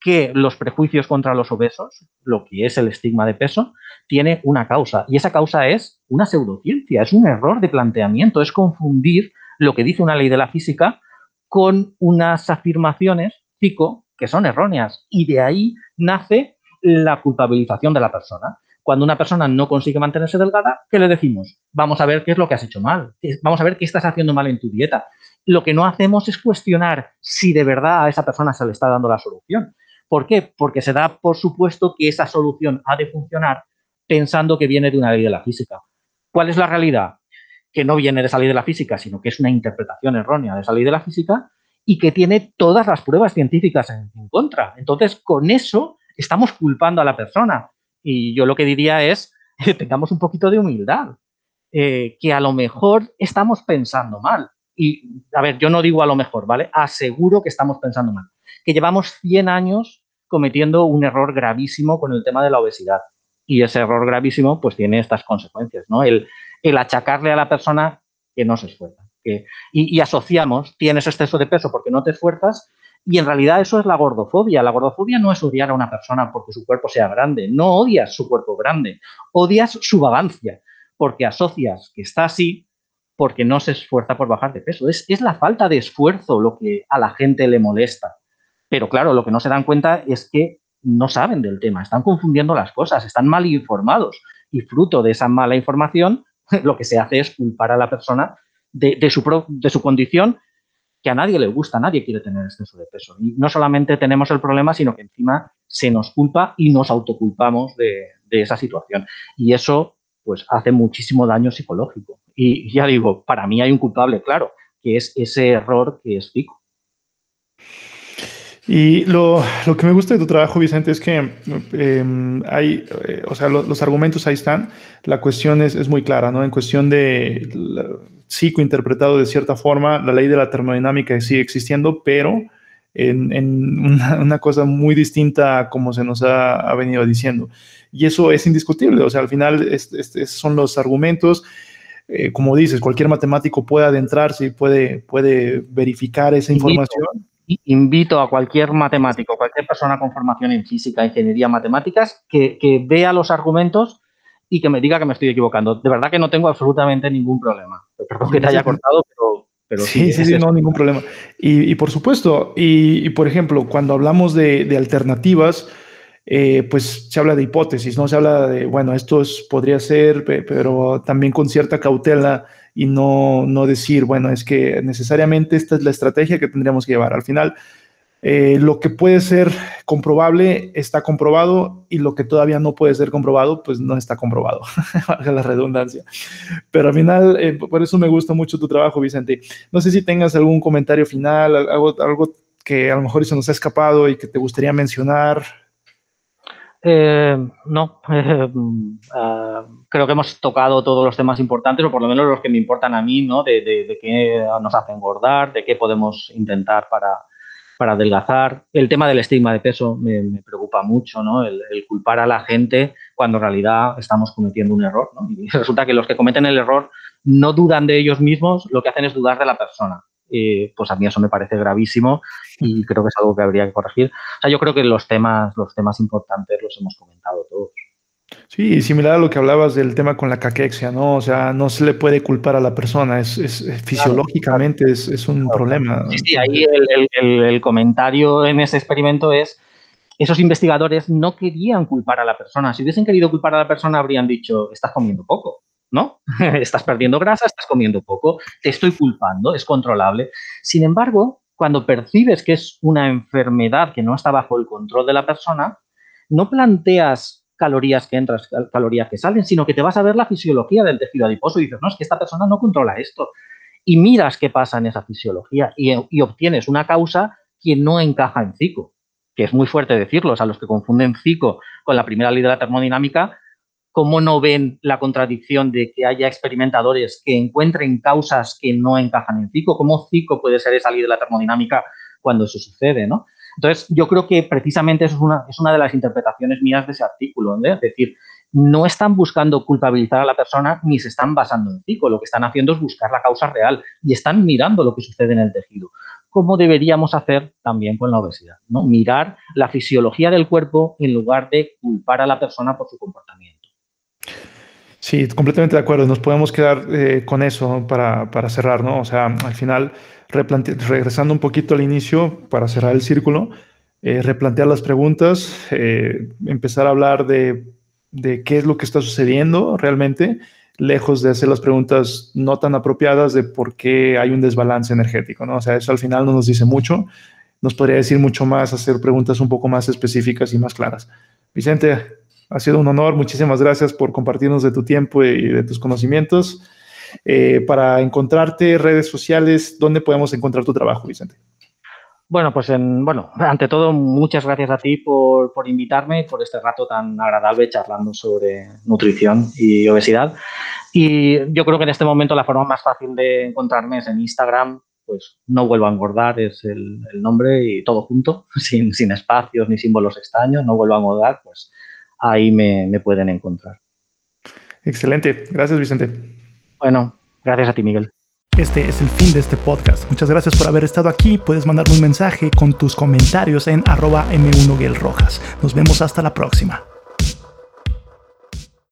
Speaker 2: que los prejuicios contra los obesos, lo que es el estigma de peso, tiene una causa. Y esa causa es una pseudociencia, es un error de planteamiento, es confundir lo que dice una ley de la física con unas afirmaciones psico que son erróneas. Y de ahí nace la culpabilización de la persona cuando una persona no consigue mantenerse delgada, ¿qué le decimos? Vamos a ver qué es lo que has hecho mal, vamos a ver qué estás haciendo mal en tu dieta. Lo que no hacemos es cuestionar si de verdad a esa persona se le está dando la solución. ¿Por qué? Porque se da por supuesto que esa solución ha de funcionar pensando que viene de una ley de la física. ¿Cuál es la realidad? Que no viene de esa ley de la física, sino que es una interpretación errónea de esa ley de la física y que tiene todas las pruebas científicas en contra. Entonces, con eso estamos culpando a la persona Y yo lo que diría es que tengamos un poquito de humildad, eh, que a lo mejor estamos pensando mal. Y, a ver, yo no digo a lo mejor, ¿vale? Aseguro que estamos pensando mal. Que llevamos 100 años cometiendo un error gravísimo con el tema de la obesidad. Y ese error gravísimo, pues tiene estas consecuencias, ¿no? El, el achacarle a la persona que no se esfuerza. Y asociamos, tienes exceso de peso porque no te esfuerzas, y en realidad eso es la gordofobia. La gordofobia no es odiar a una persona porque su cuerpo sea grande. No odias su cuerpo grande. Odias su vagancia. Porque asocias que está así porque no se esfuerza por bajar de peso. Es, es la falta de esfuerzo lo que a la gente le molesta. Pero claro, lo que no se dan cuenta es que no saben del tema. Están confundiendo las cosas. Están mal informados. Y fruto de esa mala información, lo que se hace es culpar a la persona de, su, condición que a nadie le gusta, nadie quiere tener exceso de peso. Y no solamente tenemos el problema, sino que encima se nos culpa y nos autoculpamos de, de esa situación. Y eso pues hace muchísimo daño psicológico. Y ya digo, para mí hay un culpable, claro, que es ese error que es Fico.
Speaker 1: Y lo, lo, que me gusta de tu trabajo, Vicente, es que eh, hay, eh, o sea, lo, los argumentos ahí están. La cuestión es, es muy clara, ¿no? En cuestión de la, psicointerpretado de cierta forma, la ley de la termodinámica sigue existiendo, pero en, en una, una, cosa muy distinta a como se nos ha, ha, venido diciendo. Y eso es indiscutible, o sea, al final es, es, son los argumentos. Eh, como dices, cualquier matemático puede adentrarse y puede, puede verificar esa información
Speaker 2: invito a cualquier matemático, cualquier persona con formación en física, ingeniería, matemáticas, que, que, vea los argumentos y que me diga que me estoy equivocando. De verdad que no tengo absolutamente ningún problema. Perdón que te haya cortado, pero... pero
Speaker 1: sí, sí, no, ningún problema. Y, y por supuesto, y, y, por ejemplo, cuando hablamos de, de alternativas, eh, pues se habla de hipótesis, ¿no? Se habla de, bueno, esto es, podría ser, pero también con cierta cautela y no, no decir, bueno, es que necesariamente esta es la estrategia que tendríamos que llevar. Al final, eh, lo que puede ser comprobable está comprobado y lo que todavía no puede ser comprobado, pues no está comprobado, valga la redundancia. Pero al final, eh, por eso me gusta mucho tu trabajo, Vicente. No sé si tengas algún comentario final, algo, algo que a lo mejor se nos ha escapado y que te gustaría mencionar.
Speaker 2: Eh, no, uh, creo que hemos tocado todos los temas importantes, o por lo menos los que me importan a mí, ¿no? De, de, de qué nos hace engordar, de qué podemos intentar para, para adelgazar. El tema del estigma de peso me, me preocupa mucho, ¿no? El, el, culpar a la gente cuando en realidad estamos cometiendo un error, ¿no? Y resulta que los que cometen el error no dudan de ellos mismos, lo que hacen es dudar de la persona. Eh, pues a mí eso me parece gravísimo y creo que es algo que habría que corregir. O sea, yo creo que los temas, los temas importantes los hemos comentado todos.
Speaker 1: Sí, similar a lo que hablabas del tema con la caquexia, ¿no? O sea, no se le puede culpar a la persona, es, es, es fisiológicamente claro, es, es, un claro. problema.
Speaker 2: Sí, sí, ahí el, el, el, comentario en ese experimento es, esos investigadores no querían culpar a la persona, si hubiesen querido culpar a la persona habrían dicho, estás comiendo poco, ¿no? estás perdiendo grasa, estás comiendo poco, te estoy culpando, es controlable. Sin embargo, cuando percibes que es una enfermedad que no está bajo el control de la persona, no planteas calorías que entran, calorías que salen, sino que te vas a ver la fisiología del tejido adiposo y dices, no, es que esta persona no controla esto. Y miras qué pasa en esa fisiología y, obtienes una causa que no encaja en CICO, que es muy fuerte decirlo, o sea, los que confunden CICO con la primera ley de la termodinámica, ¿cómo no ven la contradicción de que haya experimentadores que encuentren causas que no encajan en CICO? ¿Cómo CICO puede ser esa de la termodinámica cuando eso sucede? ¿no? Entonces, yo creo que precisamente eso es una, de las interpretaciones mías de ese artículo. ¿eh? Es decir, no están buscando culpabilizar a la persona ni se están basando en CICO. Lo que están haciendo es buscar la causa real y están mirando lo que sucede en el tejido. Como deberíamos hacer también con la obesidad, ¿no? Mirar la fisiología del cuerpo en lugar de culpar a la persona por su comportamiento.
Speaker 1: Sí, completamente de acuerdo. Nos podemos quedar eh, con eso para, para, cerrar, ¿no? O sea, al final, regresando un poquito al inicio, para cerrar el círculo, eh, replantear las preguntas, eh, empezar a hablar de, de, qué es lo que está sucediendo realmente, lejos de hacer las preguntas no tan apropiadas de por qué hay un desbalance energético, ¿no? O sea, eso al final no nos dice mucho. Nos podría decir mucho más, hacer preguntas un poco más específicas y más claras. Vicente, ha sido un honor. Muchísimas gracias por compartirnos de tu tiempo y de tus conocimientos. Eh, para encontrarte, redes sociales, ¿dónde podemos encontrar tu trabajo, Vicente?
Speaker 2: Bueno, pues en, bueno, ante todo, muchas gracias a ti por, por invitarme, por este rato tan agradable charlando sobre nutrición y obesidad. Y yo creo que en este momento la forma más fácil de encontrarme es en Instagram, pues no vuelvo a engordar, es el, nombre y todo junto, sin, sin, espacios ni símbolos extraños, no vuelvo a engordar, pues ahí me, me pueden encontrar.
Speaker 1: Excelente, gracias Vicente.
Speaker 2: Bueno, gracias a ti Miguel.
Speaker 1: Este es el fin de este podcast. Muchas gracias por haber estado aquí. Puedes mandarme un mensaje con tus comentarios en arroba m 1 Nos vemos hasta la próxima.